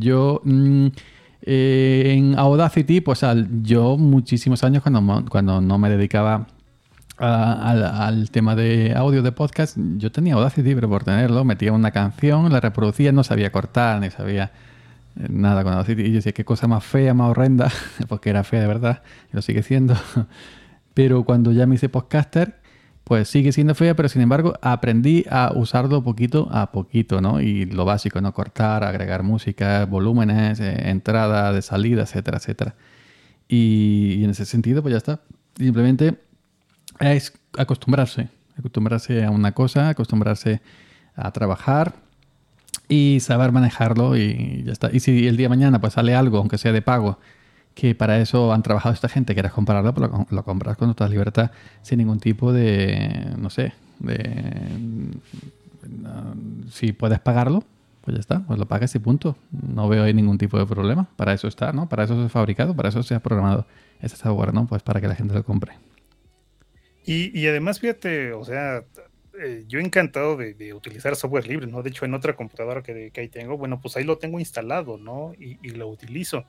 yo mm, en Audacity, pues yo muchísimos años cuando, cuando no me dedicaba al, tema de audio de podcast, yo tenía Audacity, pero por tenerlo, metía una canción, la reproducía, no sabía cortar, ni sabía eh, nada con Audacity. Y yo decía, qué cosa más fea, más horrenda, porque era fea de verdad, y lo sigue siendo. Pero cuando ya me hice podcaster, pues sigue siendo fea, pero sin embargo aprendí a usarlo poquito a poquito, ¿no? Y lo básico, ¿no? Cortar, agregar música, volúmenes, eh, entrada, de salida, etcétera, etcétera. Y, y, en ese sentido, pues ya está. Simplemente es acostumbrarse, acostumbrarse a una cosa, acostumbrarse a trabajar y saber manejarlo y ya está. Y si el día de mañana pues sale algo, aunque sea de pago, que para eso han trabajado esta gente, quieres comprarlo, pues lo, compras con toda libertad, sin ningún tipo de, no sé, de... si puedes pagarlo, pues ya está, pues lo pagas y punto. No veo ahí ningún tipo de problema. Para eso está, ¿no? Para eso se ha fabricado, para eso se ha programado este software, ¿no? Pues para que la gente lo compre. Y, además, fíjate, o sea, eh, yo encantado de, utilizar software libre, ¿no? De hecho, en otra computadora que, ahí tengo, bueno, pues ahí lo tengo instalado, ¿no? Y, lo utilizo.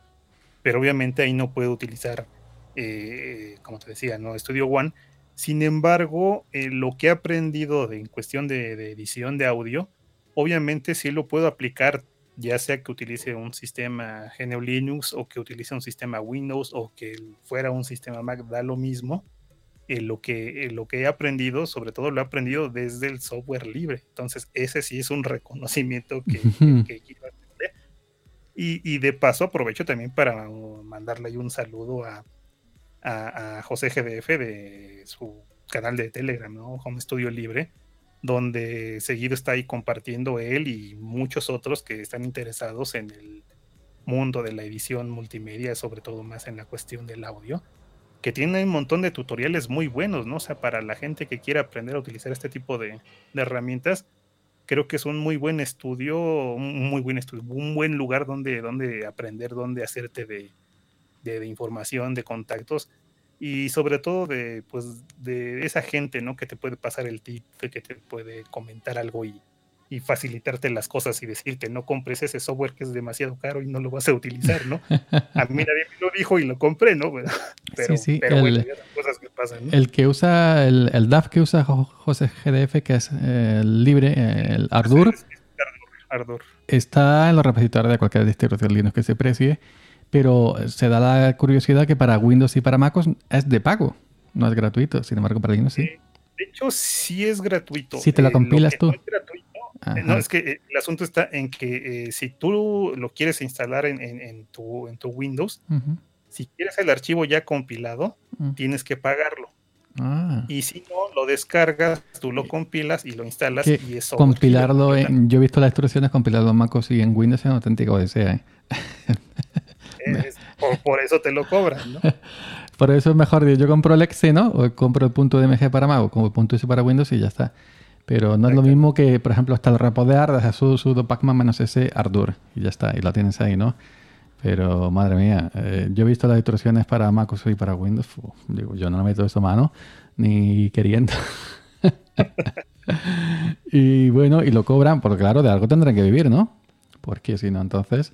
Pero obviamente ahí no puedo utilizar, eh, como te decía, ¿no? Studio One. Sin embargo, eh, lo que he aprendido en cuestión de, de, edición de audio, obviamente sí lo puedo aplicar, ya sea que utilice un sistema GNU Linux o que utilice un sistema Windows o que fuera un sistema Mac, da lo mismo lo, que, lo que he aprendido, sobre todo lo he aprendido desde el software libre. Entonces, ese sí es un reconocimiento que, quiero hacer. Y, de paso aprovecho también para mandarle un saludo a, a, José GDF de su canal de Telegram, ¿no? Home Studio Libre, donde seguido está ahí compartiendo él y muchos otros que están interesados en el mundo de la edición multimedia, sobre todo más en la cuestión del audio que tiene un montón de tutoriales muy buenos, ¿no? O sea, para la gente que quiera aprender a utilizar este tipo de, herramientas, creo que es un muy buen estudio, un muy buen estudio, un buen lugar donde, donde aprender, donde hacerte de, de, de, información, de contactos y sobre todo de, pues, de esa gente, ¿no? Que te puede pasar el tip, que te puede comentar algo y, y facilitarte las cosas y decirte no compres ese software que es demasiado caro y no lo vas a utilizar, ¿no? A mí nadie me lo dijo y lo compré, ¿no? Pero, sí, sí, pero el, bueno, cosas que pasan, ¿no? El que usa, el, el DAF que usa José GDF, que es el libre, el Ardour, Ardour, está en los repositorios de cualquier distribución Linux que se precie, pero se da la curiosidad que para Windows y para MacOS es de pago, no es gratuito, sin embargo para Linux sí. De hecho, sí es gratuito. Si te la eh, compilas tú. Eh, no, es que eh, el asunto está en que eh, si tú lo quieres instalar en, tu, en tu, Windows, si quieres el archivo ya compilado, mm. tienes que pagarlo. Ah. Y si no, lo descargas, tú lo compilas y lo instalas y eso. Compilarlo, yo he visto las instrucciones, compilarlo en MacOS y en Windows en auténtico desea. por, eso te lo cobran, ¿no? por eso es mejor, yo compro el exe, ¿no? O compro el punto DMG para Mac o como el punto S para Windows y ya está. Pero no es lo mismo que, por ejemplo, hasta el repo de Arda, su sudo pacman menos ese ardur y ya está, y la tienes ahí, ¿no? Pero madre mía, eh, yo he visto las instrucciones para MacOS y para Windows. digo, yo no me meto eso mano ni queriendo. y bueno, y lo cobran, porque claro, de algo tendrán que vivir, ¿no? Porque si no, entonces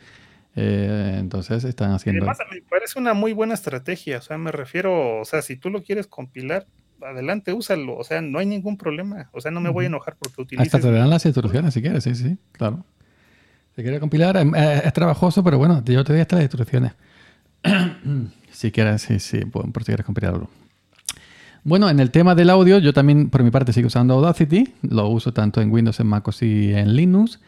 Eh, entonces están haciendo... Además, me parece una muy buena estrategia, o sea, me refiero, o sea, si tú lo quieres compilar, adelante, úsalo, o sea, no hay ningún problema, o sea, no me voy a enojar porque utilices... Hasta te dan las instrucciones si quieres, sí, sí, claro. Si quieres compilar, es, trabajoso, pero bueno, yo te doy hasta las instrucciones. si quieres, sí, sí, por si quieres compilarlo. Bueno, en el tema del audio, yo también por mi parte sigo usando Audacity. Lo uso tanto en Windows, en MacOS y en Linux.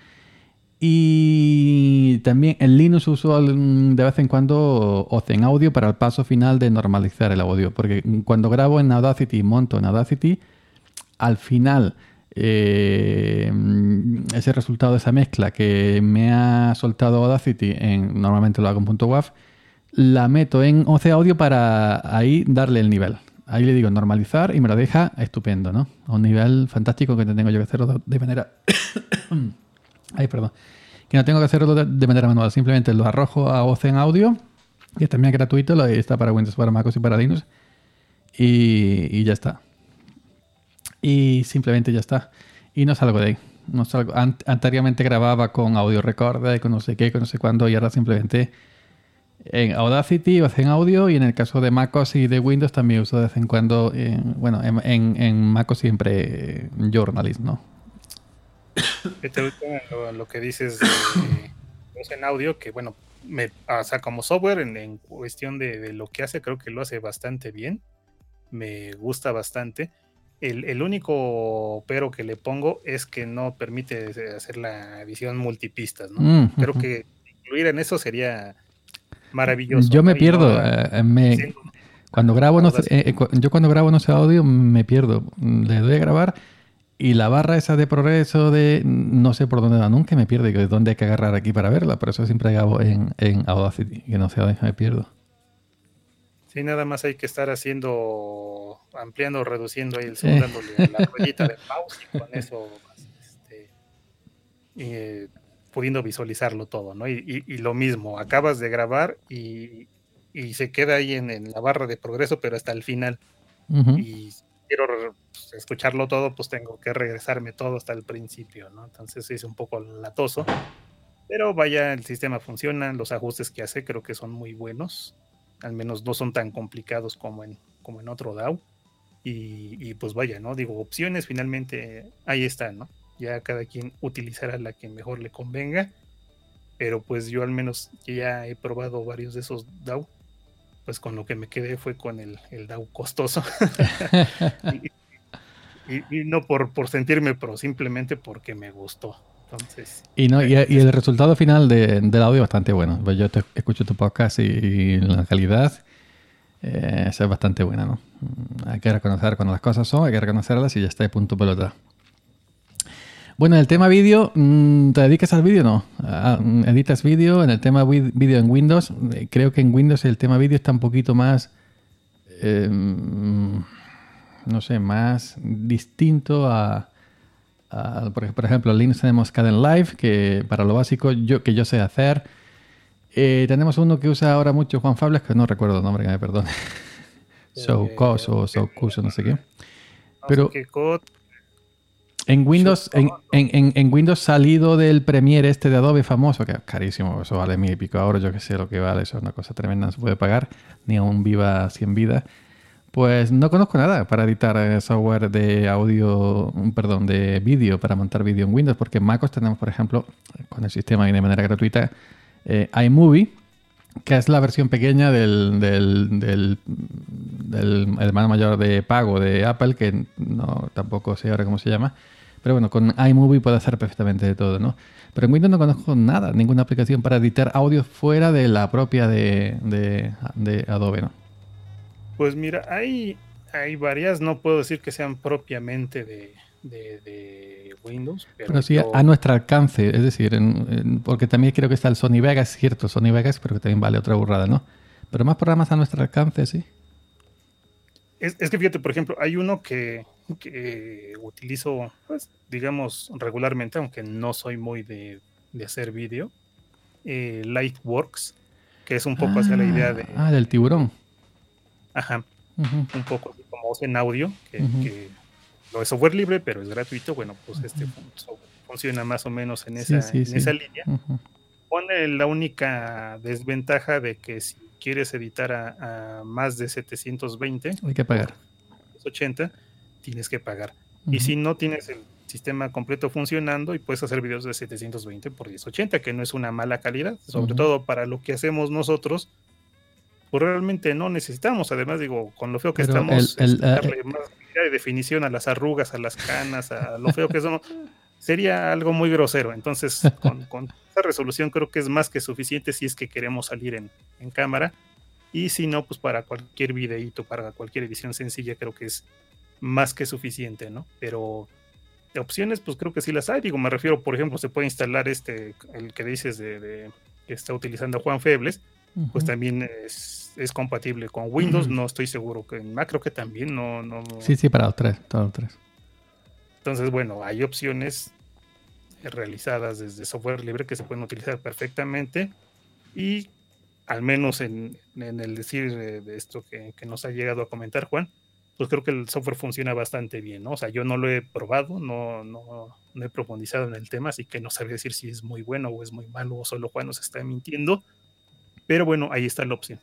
Y también en Linux uso de vez en cuando en Audio para el paso final de normalizar el audio. Porque cuando grabo en Audacity y monto en Audacity, al final eh, ese resultado de esa mezcla que me ha soltado Audacity, en, normalmente lo hago en .wav, la meto en OC Audio para ahí darle el nivel ahí le digo normalizar y me lo deja estupendo, ¿no? A un nivel fantástico que tengo yo que hacerlo de manera... Ay, perdón. Que no tengo que hacerlo de manera manual, simplemente lo arrojo a voz en audio, que también gratuito, está para Windows, para MacOS y para Linux, y, ya está. Y simplemente ya está. Y no salgo de ahí. No salgo. anteriormente grababa con audio recorder, con no sé qué, con no sé cuándo, y ahora simplemente en Audacity o en audio y en el caso de MacOS y de Windows también uso de vez en cuando, bueno, en, en, MacOS siempre eh, Journalist, ¿no? Lo, lo que dices en audio, que bueno, me, o sea, como software en, cuestión de, lo que hace, creo que lo hace bastante bien, me gusta bastante. El, el, único pero que le pongo es que no permite hacer la edición multipistas, ¿no? Mm, creo que incluir en eso sería maravilloso. Yo me pierdo. Eh, cuando grabo, no, eh, yo cuando grabo no sé audio, me pierdo. Le doy a grabar y la barra esa de progreso de no sé por dónde va nunca me pierde, que dónde hay que agarrar aquí para verla. Por eso siempre grabo en, en Audacity, que no sé dónde me pierdo. Sí, nada más hay que estar haciendo, ampliando, reduciendo ahí el son, dándole la ruedita de mouse y con eso este, eh, pudiendo visualizarlo todo, ¿no? Y, lo mismo, acabas de grabar y, se queda ahí en, la barra de progreso, pero hasta el final. Y quiero pues, escucharlo todo, pues tengo que regresarme todo hasta el principio, ¿no? Entonces es un poco latoso. Pero vaya, el sistema funciona, los ajustes que hace creo que son muy buenos. Al menos no son tan complicados como en, como en otro DAO. Y, y pues vaya, ¿no? Digo, opciones finalmente ahí están, ¿no? ya cada quien utilizará la que mejor le convenga, pero pues yo al menos ya he probado varios de esos DAO, pues con lo que me quedé fue con el, el DAO costoso. y, no por, por sentirme pro, simplemente porque me gustó. Entonces, y, no, y, el resultado final de, del audio es bastante bueno. Pues yo te escucho tu podcast y, la calidad eh, es bastante buena, ¿no? Hay que reconocer cuando las cosas son, hay que reconocerlas y ya está de punto pelota. Bueno, en el tema vídeo, mm, ¿te dedicas al vídeo no? Ah, mm, ¿Editas vídeo? En el tema vídeo en Windows, eh, creo que en Windows el tema vídeo está un poquito más, no sé, más distinto a, por, ejemplo, en Linux tenemos Caden Live, que para lo básico yo, que yo sé hacer. Eh, tenemos uno que usa ahora mucho Juan Fables, que no recuerdo el nombre, que me perdone. so Cos o no sé qué. Pero, en Windows, en, en, en, Windows salido del Premiere este de Adobe famoso, que es carísimo, eso vale mil y pico ahora, yo que sé lo que vale, eso es una cosa tremenda, no se puede pagar, ni aún viva 100 vidas. Pues no conozco nada para editar eh, software de audio, perdón, de vídeo, para montar vídeo en Windows, porque en MacOS tenemos, por ejemplo, con el sistema y de manera gratuita, eh, iMovie, que es la versión pequeña del, del, del, hermano mayor de pago de Apple, que no tampoco sé ahora cómo se llama, pero bueno, con iMovie puede hacer perfectamente de todo, ¿no? Pero en Windows no conozco nada, ninguna aplicación para editar audio fuera de la propia de, de, Adobe, ¿no? Pues mira, hay, hay varias, no puedo decir que sean propiamente de, de, Windows. Pero, sí a nuestro alcance, es decir, porque también creo que está el Sony Vegas, cierto, Sony Vegas, pero que también vale otra burrada, ¿no? Pero más programas a nuestro alcance, sí. Es, es que fíjate, por ejemplo, hay uno que, que utilizo, pues, digamos, regularmente, aunque no soy muy de, hacer vídeo, eh, Lightworks, que es un poco hacia la idea de... Ah, del tiburón. Ajá. Un poco como en audio, que, lo es software libre, pero es gratuito. Bueno, pues este funciona más o menos en esa, en esa línea. pone la única desventaja de que si quieres editar a, más de 720, hay que pagar. 80, tienes que pagar. Y si no tienes el sistema completo funcionando y puedes hacer videos de 720 por 1080, que no es una mala calidad, sobre todo para lo que hacemos nosotros, pues realmente no necesitamos. Además, digo, con lo feo que estamos, el, darle más de definición a las arrugas, a las canas, a lo feo que somos, sería algo muy grosero. Entonces, con, con esa resolución creo que es más que suficiente si es que queremos salir en, en cámara. Y si no, pues para cualquier videíto, para cualquier edición sencilla, creo que es más que suficiente, ¿no? Pero de opciones, pues creo que sí las hay. Digo, me refiero, por ejemplo, se puede instalar este, el que dices de, que está utilizando Juan Febles, pues también es, compatible con Windows. No estoy seguro que en Mac creo que también no, no. Sí, sí, para los tres, los tres. Entonces, bueno, hay opciones realizadas desde software libre que se pueden utilizar perfectamente y al menos en, el decir de, esto que, nos ha llegado a comentar Juan, pues creo que el software funciona bastante bien, ¿no? O sea, yo no lo he probado, no, no, no he profundizado en el tema, así que no sabría decir si es muy bueno o es muy malo o solo Juan nos está mintiendo, pero bueno, ahí está la opción.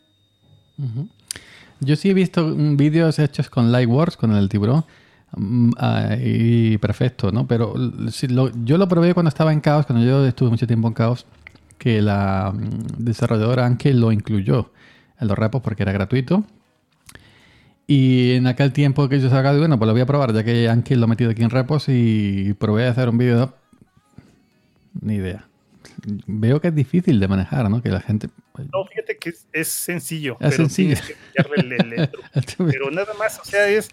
Yo sí he visto vídeos hechos con Lightworks, con el tiburón, mm, y perfecto, ¿no? Pero yo lo probé cuando estaba en Chaos, cuando yo estuve mucho tiempo en Chaos, que la mm, desarrolladora Anke lo incluyó en los repos porque era gratuito y en aquel tiempo que yo sacaba, bueno, pues lo voy a probar, ya que Anki lo he metido aquí en repos y probé a hacer un vídeo. Ni idea. Veo que es difícil de manejar, ¿no? Que la gente. No, fíjate que es, sencillo. Es pero sencillo. el, pero nada más, o sea, es.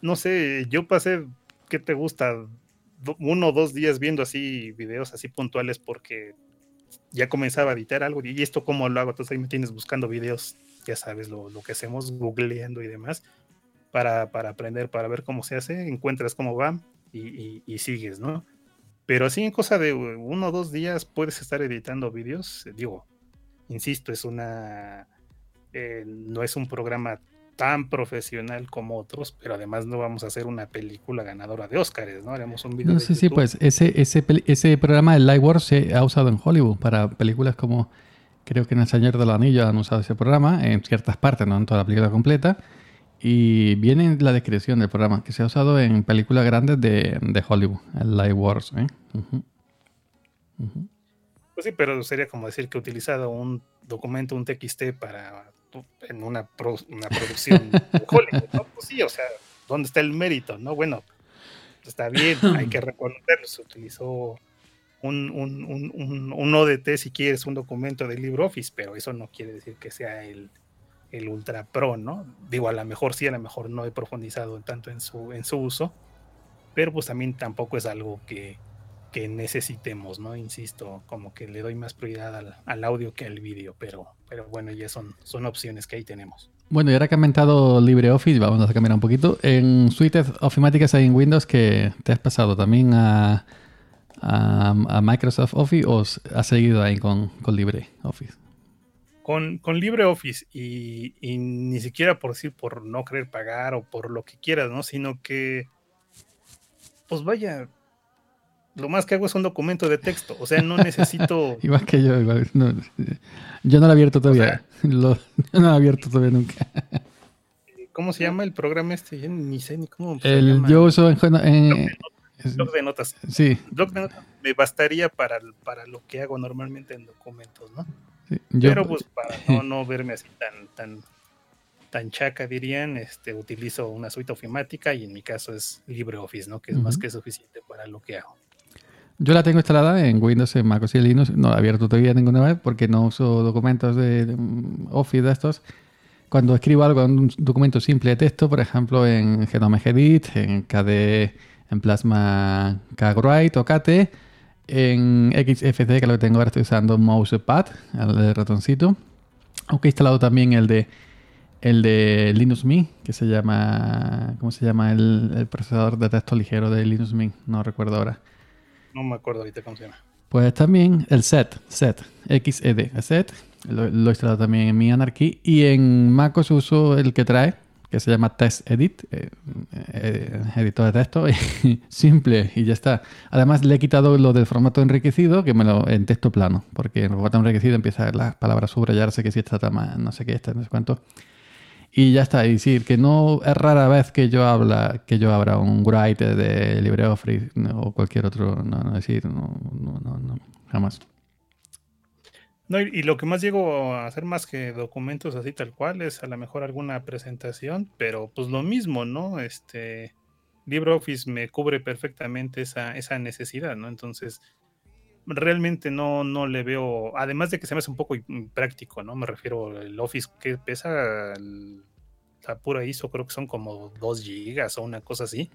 No sé, yo pasé, ¿qué te gusta? Uno o dos días viendo así videos así puntuales porque ya comenzaba a editar algo y esto cómo lo hago, entonces ahí me tienes buscando videos ya sabes lo, que hacemos, googleando y demás, para, aprender, para ver cómo se hace, encuentras cómo va y, sigues, ¿no? Pero así en cosa de uno o dos días puedes estar editando vídeos, digo, insisto, es una, eh, no es un programa tan profesional como otros, pero además no vamos a hacer una película ganadora de Oscars, ¿no? Haremos un video. No, sí, sí, pues ese, ese, ese programa de Lightworks se ha usado en Hollywood para películas como Creo que en El Señor de los Anillos han usado ese programa en ciertas partes, no en toda la película completa. Y viene en la descripción del programa, que se ha usado en películas grandes de, de Hollywood, el Live Wars. ¿eh? Pues sí, pero sería como decir que he utilizado un documento, un TXT para en una, una producción de Hollywood, ¿no? Pues sí, o sea, ¿dónde está el mérito? No, bueno, está bien, hay que reconocerlo, se utilizó un, un, un, un, ODT si quieres un documento de LibreOffice, pero eso no quiere decir que sea el, el Ultra Pro, ¿no? Digo, a lo mejor sí, a lo mejor no he profundizado tanto en su, en su uso, pero pues también tampoco es algo que, que necesitemos, ¿no? Insisto, como que le doy más prioridad al, al, audio que al vídeo, pero, pero bueno, ya son, son opciones que ahí tenemos. Bueno, y ahora que ha comentado LibreOffice, vamos a cambiar un poquito. En suites ofimáticas hay en Windows que te has pasado también a a, Microsoft Office o ha seguido ahí con, con LibreOffice? Con, con LibreOffice y, y, ni siquiera por decir por no querer pagar o por lo que quieras, ¿no? Sino que, pues vaya, lo más que hago es un documento de texto, o sea, no necesito... igual que yo, igual, yo no lo he abierto todavía, yo no lo he abierto todavía nunca. ¿Cómo se llama el programa este? Yo ni sé ni cómo se llama. Yo uso en, en, blog de notas. Sí. Blog de notas me bastaría para, para lo que hago normalmente en documentos, ¿no? Pero pues para no, no, verme así tan, tan, tan chaca, dirían, este, utilizo una suite ofimática y en mi caso es LibreOffice, ¿no? Que es más que suficiente para lo que hago. Yo la tengo instalada en Windows, en MacOS y Linux. No la he abierto todavía ninguna vez porque no uso documentos de, Office de estos. Cuando escribo algo en un documento simple de texto, por ejemplo, en Genome Edit, en KDE en Plasma Kagwrite o KT. En XFC, que lo que tengo ahora, estoy usando Mousepad, el ratoncito. Aunque he instalado también el de el de Linux Mint, que se llama. ¿Cómo se llama? El, procesador de texto ligero de Linux Mint. No recuerdo ahora. No me acuerdo ahorita cómo se llama. Pues también el set, set, XED, set. Lo, he instalado también en mi Anarchy. Y en MacOS uso el que trae, que se llama Test Edit, eh, eh, editor de texto, simple y ya está. Además le he quitado lo del formato enriquecido, que me lo en texto plano, porque en formato enriquecido empieza las palabras subrayarse, que si está más, no sé qué, está, no sé cuánto. Y ya está, y decir que no es rara vez que yo habla, que yo abra un write de LibreOffice o cualquier otro, no, no decir, no, no, no, no jamás. No, y, lo que más llego a hacer más que documentos así tal cual es a lo mejor alguna presentación, pero pues lo mismo, ¿no? Este LibreOffice me cubre perfectamente esa, esa necesidad, ¿no? Entonces, realmente no, no le veo, además de que se me hace un poco práctico, ¿no? Me refiero al Office que pesa, la pura ISO creo que son como 2 gigas o una cosa así,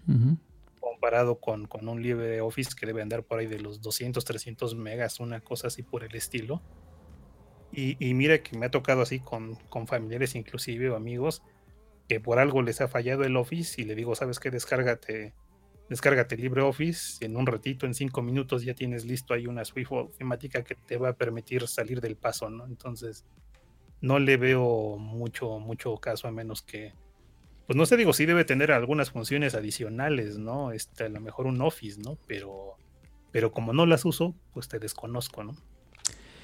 comparado con, con un LibreOffice que debe andar por ahí de los 200, 300 megas, una cosa así por el estilo. Y, y mira que me ha tocado así con, con, familiares inclusive o amigos que por algo les ha fallado el Office y le digo, ¿sabes qué? Descárgate, descárgate LibreOffice en un ratito, en cinco minutos ya tienes listo ahí una Swift temática que te va a permitir salir del paso, ¿no? Entonces, no le veo mucho, mucho caso a menos que, pues no sé, digo, sí debe tener algunas funciones adicionales, ¿no? Este, a lo mejor un Office, ¿no? Pero, pero como no las uso, pues te desconozco, ¿no?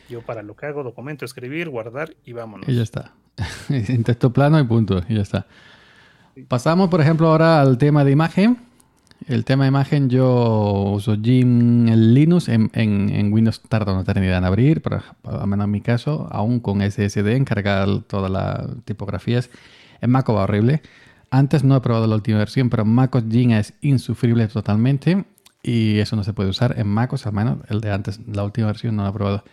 Yo para lo que hago, documento, escribir, guardar y vámonos. Y ya está. en texto plano y punto, y ya está. Pasamos, por ejemplo, ahora al tema de imagen. El tema de imagen yo uso Gim en Linux, en, en, Windows tarda una eternidad en abrir, pero al menos en mi caso, aún con SSD, encargar todas las tipografías. En Mac va horrible. Antes no he probado la última versión, pero MacOS Gin es insufrible totalmente y eso no se puede usar en MacOS, al menos el de antes, la última versión no lo he probado.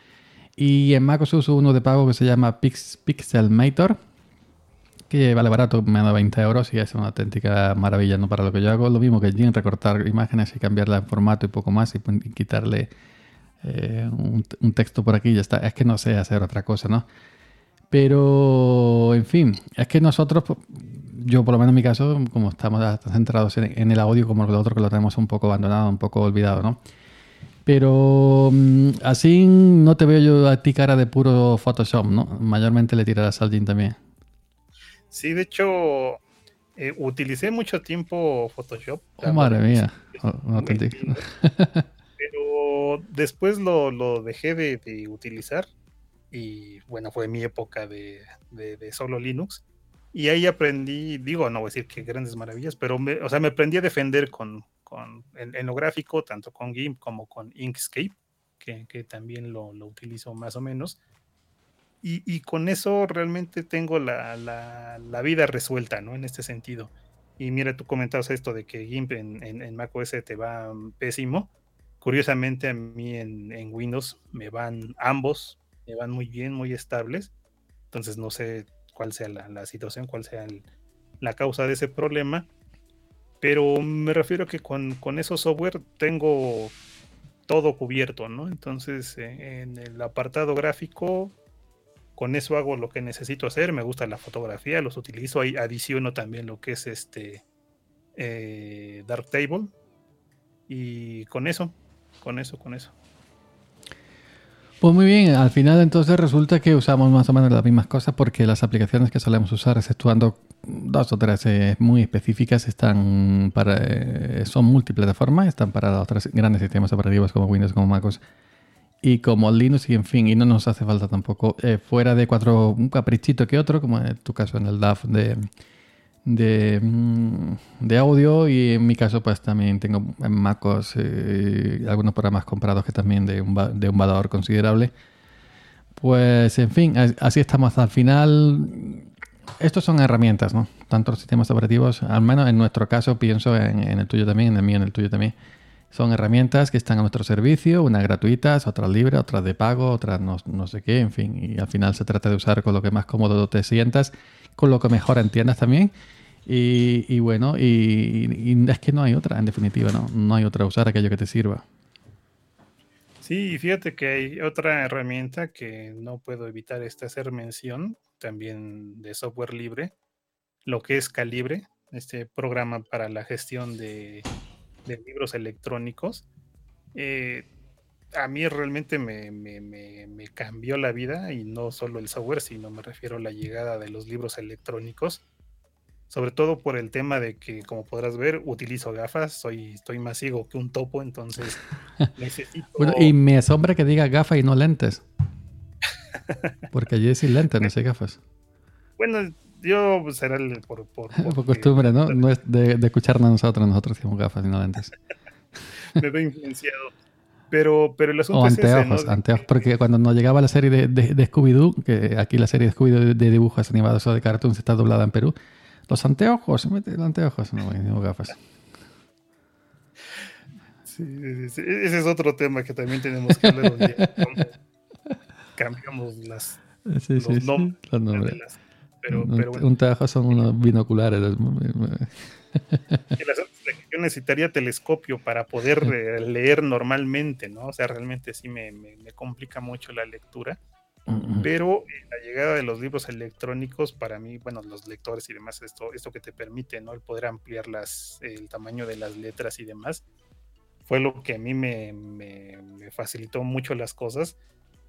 Y en MacOS uso uno de pago que se llama Pix, Pixelmator, vale barato, me da 20 euros y es una auténtica maravilla ¿no? para lo que yo hago. Lo mismo que en recortar imágenes y cambiarla en formato y poco más y, quitarle eh, un, texto por aquí y ya está. Es que no sé hacer otra cosa, ¿no? Pero, en fin, es que nosotros, yo por lo menos en mi caso, como estamos centrados en, el audio como el otro que lo tenemos un poco abandonado, un poco olvidado, ¿no? Pero mm, así no te veo yo a ti cara de puro Photoshop, ¿no? Mayormente le tirarás al Jin también. Sí, de hecho, eh, utilicé mucho tiempo Photoshop. Oh, madre mía. pero después lo, dejé de, utilizar y bueno, fue mi época de, solo Linux. Y ahí aprendí, digo, no voy a decir que grandes maravillas, pero me, o sea, me aprendí a defender con, en, lo gráfico, tanto con GIMP como con Inkscape, que, también lo, utilizo más o menos. Y, con eso realmente tengo la, vida resuelta, ¿no? En este sentido. Y mira, tú comentabas esto de que GIMP en, en, macOS te va pésimo. Curiosamente, a mí en, Windows me van ambos, me van muy bien, muy estables. Entonces no sé cuál sea la, situación, cuál sea la causa de ese problema pero me refiero que con, con esos software tengo todo cubierto, ¿no? Entonces, eh, en el apartado gráfico, con eso hago lo que necesito hacer. Me gusta la fotografía, los utilizo. Ahí adiciono también lo que es este eh, Darktable. Y con eso, con eso, con eso. Pues muy bien, al final entonces resulta que usamos más o menos las mismas cosas porque las aplicaciones que solemos usar, exceptuando dos o tres eh, muy específicas, están para, eh, son multiplataformas, están para otros grandes sistemas operativos como Windows, como MacOS y como Linux y en fin, y no nos hace falta tampoco eh, fuera de cuatro, un caprichito que otro, como en tu caso en el DAF de de, mm, de, audio y en mi caso pues también tengo en MacOS algunos programas comprados que también de un, de un valor considerable. Pues en fin, así estamos al final. Estos son herramientas, ¿no? Tanto los sistemas operativos, al menos en nuestro caso, pienso en, el tuyo también, en el mío, en el tuyo también. Son herramientas que están a nuestro servicio, unas gratuitas, otras libres, otras de pago, otras no, no sé qué, en fin. Y al final se trata de usar con lo que más cómodo te sientas, con lo que mejor entiendas también y, bueno, y, es que no hay otra, en definitiva, ¿no? No hay otra, usar aquello que te sirva. Sí, fíjate que hay otra herramienta que no puedo evitar este hacer mención, también de software libre, lo que es Calibre, este programa para la gestión de, libros electrónicos. Eh, a mí realmente me, me, cambió la vida y no solo el software, sino me refiero a la llegada de los libros electrónicos sobre todo por el tema de que, como podrás ver, utilizo gafas, soy, estoy más ciego que un topo, entonces necesito... y me asombra que diga gafas y no lentes. Porque allí es sin lentes, no sé gafas. Bueno, yo será por, por, por, costumbre, ¿no? No es de, de, escucharnos a nosotros, nosotros decimos gafas y no lentes. me veo influenciado. Pero, pero el asunto o anteojos, es anteojos, porque cuando nos llegaba la serie de, de, Scooby-Doo, que aquí la serie de Scooby-Doo de, dibujos animados o de cartoons está doblada en Perú, los anteojos, mete los anteojos, no, no gafas. Sí, ese es otro tema que también tenemos que hablar un día. cambiamos las, sí, los, sí, nombres, los nombres. Pero, pero bueno. Un tejo son unos binoculares. yo necesitaría telescopio para poder eh, leer normalmente, ¿no? O sea, realmente sí me, me, me complica mucho la lectura. Pero eh, la llegada de los libros electrónicos, para mí, bueno, los lectores y demás, esto, esto que te permite, ¿no? El poder ampliar las, el tamaño de las letras y demás, fue lo que a mí me, me, facilitó mucho las cosas.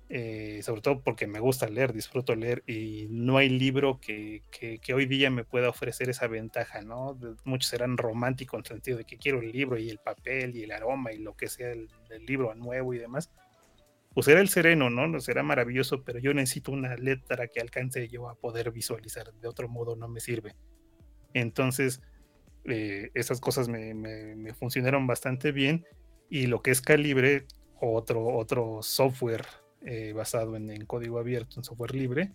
Eh, sobre todo porque me gusta leer, disfruto leer y no hay libro que, que, hoy día me pueda ofrecer esa ventaja, ¿no? Muchos serán románticos en el sentido de que quiero el libro y el papel y el aroma y lo que sea del, libro nuevo y demás pues era el sereno, ¿no? Será maravilloso, pero yo necesito una letra que alcance yo a poder visualizar. De otro modo no me sirve. Entonces, eh, esas cosas me, funcionaron bastante bien. Y lo que es Calibre, otro, otro software eh, basado en, código abierto, en software libre,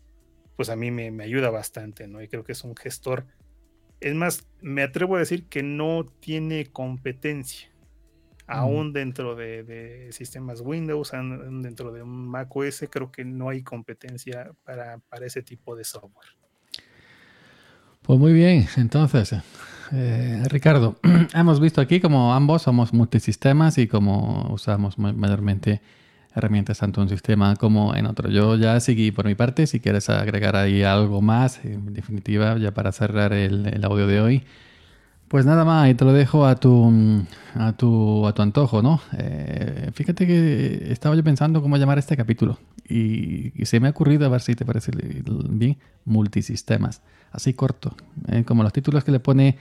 pues a mí me, me ayuda bastante, ¿no? Y creo que es un gestor. Es más, me atrevo a decir que no tiene competencia aún dentro de, sistemas Windows, aún dentro de un Mac OS, creo que no hay competencia para, ese tipo de software. Pues muy bien, entonces, eh, Ricardo, hemos visto aquí como ambos somos multisistemas y como usamos mayormente herramientas tanto en un sistema como en otro. Yo ya seguí por mi parte, si quieres agregar ahí algo más, en definitiva, ya para cerrar el audio de hoy. Pues nada más, y te lo dejo a tu, a tu, a tu antojo, ¿no? Eh, fíjate que estaba yo pensando cómo llamar este capítulo y, se me ha ocurrido, a ver si te parece bien, multisistemas, así corto, ¿eh? como los títulos que le pone,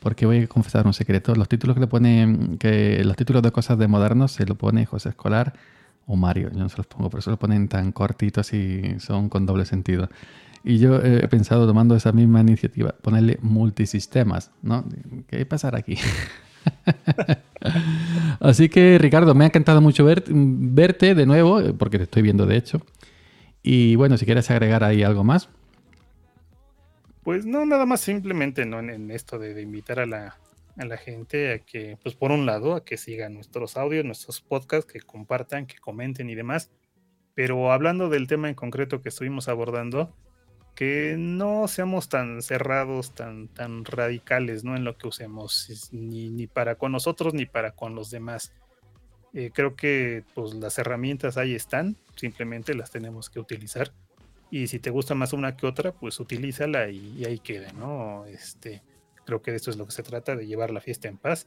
porque voy a confesar un secreto, los títulos que le pone, que los títulos de cosas de modernos se lo pone José Escolar o Mario, yo no se los pongo, por eso lo ponen tan cortitos y son con doble sentido. Y yo he pensado, tomando esa misma iniciativa, ponerle multisistemas, ¿no? ¿Qué pasar aquí? Así que, Ricardo, me ha encantado mucho verte de nuevo, porque te estoy viendo de hecho. Y bueno, si quieres agregar ahí algo más. Pues no, nada más simplemente ¿no? en, esto de, invitar a la, a la, gente a que, pues por un lado, a que sigan nuestros audios, nuestros podcasts, que compartan, que comenten y demás. Pero hablando del tema en concreto que estuvimos abordando, que no seamos tan cerrados, tan, tan radicales ¿no? en lo que usemos, ni, ni para con nosotros ni para con los demás. Eh, creo que pues, las herramientas ahí están, simplemente las tenemos que utilizar. Y si te gusta más una que otra, pues utilízala y, ahí queda, ¿no? Este, creo que de esto es lo que se trata, de llevar la fiesta en paz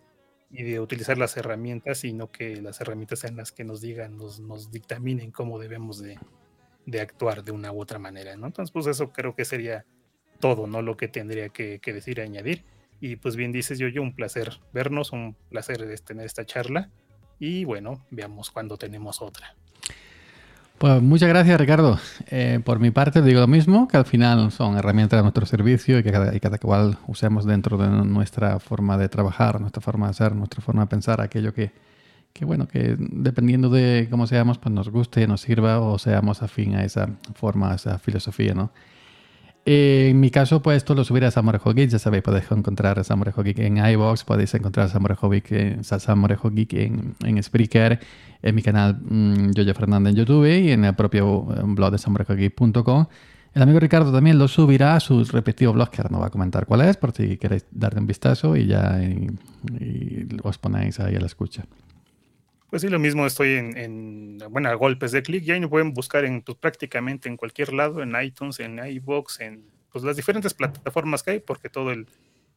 y de utilizar las herramientas y no que las herramientas sean las que nos digan, nos, nos dictaminen cómo debemos de, de actuar de una u otra manera, ¿no? Entonces, pues eso creo que sería todo, ¿no? Lo que tendría que, decir y añadir. Y pues bien dices, yo, yo, un placer vernos, un placer tener esta charla. Y bueno, veamos cuando tenemos otra. Pues muchas gracias, Ricardo. Eh, por mi parte, digo lo mismo, que al final son herramientas de nuestro servicio y que cada, y cada cual usemos dentro de nuestra forma de trabajar, nuestra forma de ser, nuestra forma de pensar, aquello que, que bueno, que dependiendo de cómo seamos, pues nos guste, nos sirva o seamos afín a esa forma, a esa filosofía, ¿no? Eh, en mi caso, pues esto lo subiré a Samorejo Geek, ya sabéis, podéis encontrar a Samorejo Geek en iVoox, podéis encontrar a Samorejo Geek en, Geek en, en Spreaker, en mi canal mmm, Yoyo Fernández en YouTube y en el propio eh, blog de samorejogeek.com. El amigo Ricardo también lo subirá a su respectivo blog, que ahora no va a comentar cuál es, por si queréis darle un vistazo y ya os ponéis ahí a la escucha. Pues sí, lo mismo estoy en, bueno, a golpes de clic, y ahí me pueden buscar en pues, prácticamente en cualquier lado, en iTunes, en iBox, en pues, las diferentes plataformas que hay, porque todo el,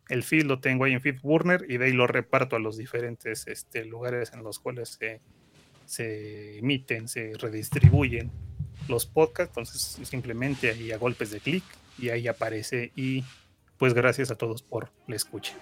el feed lo tengo ahí en FeedBurner y de ahí lo reparto a los diferentes este, lugares en los cuales se, se emiten, se redistribuyen los podcasts. Entonces, simplemente ahí a golpes de clic y ahí aparece y pues gracias a todos por la escucha.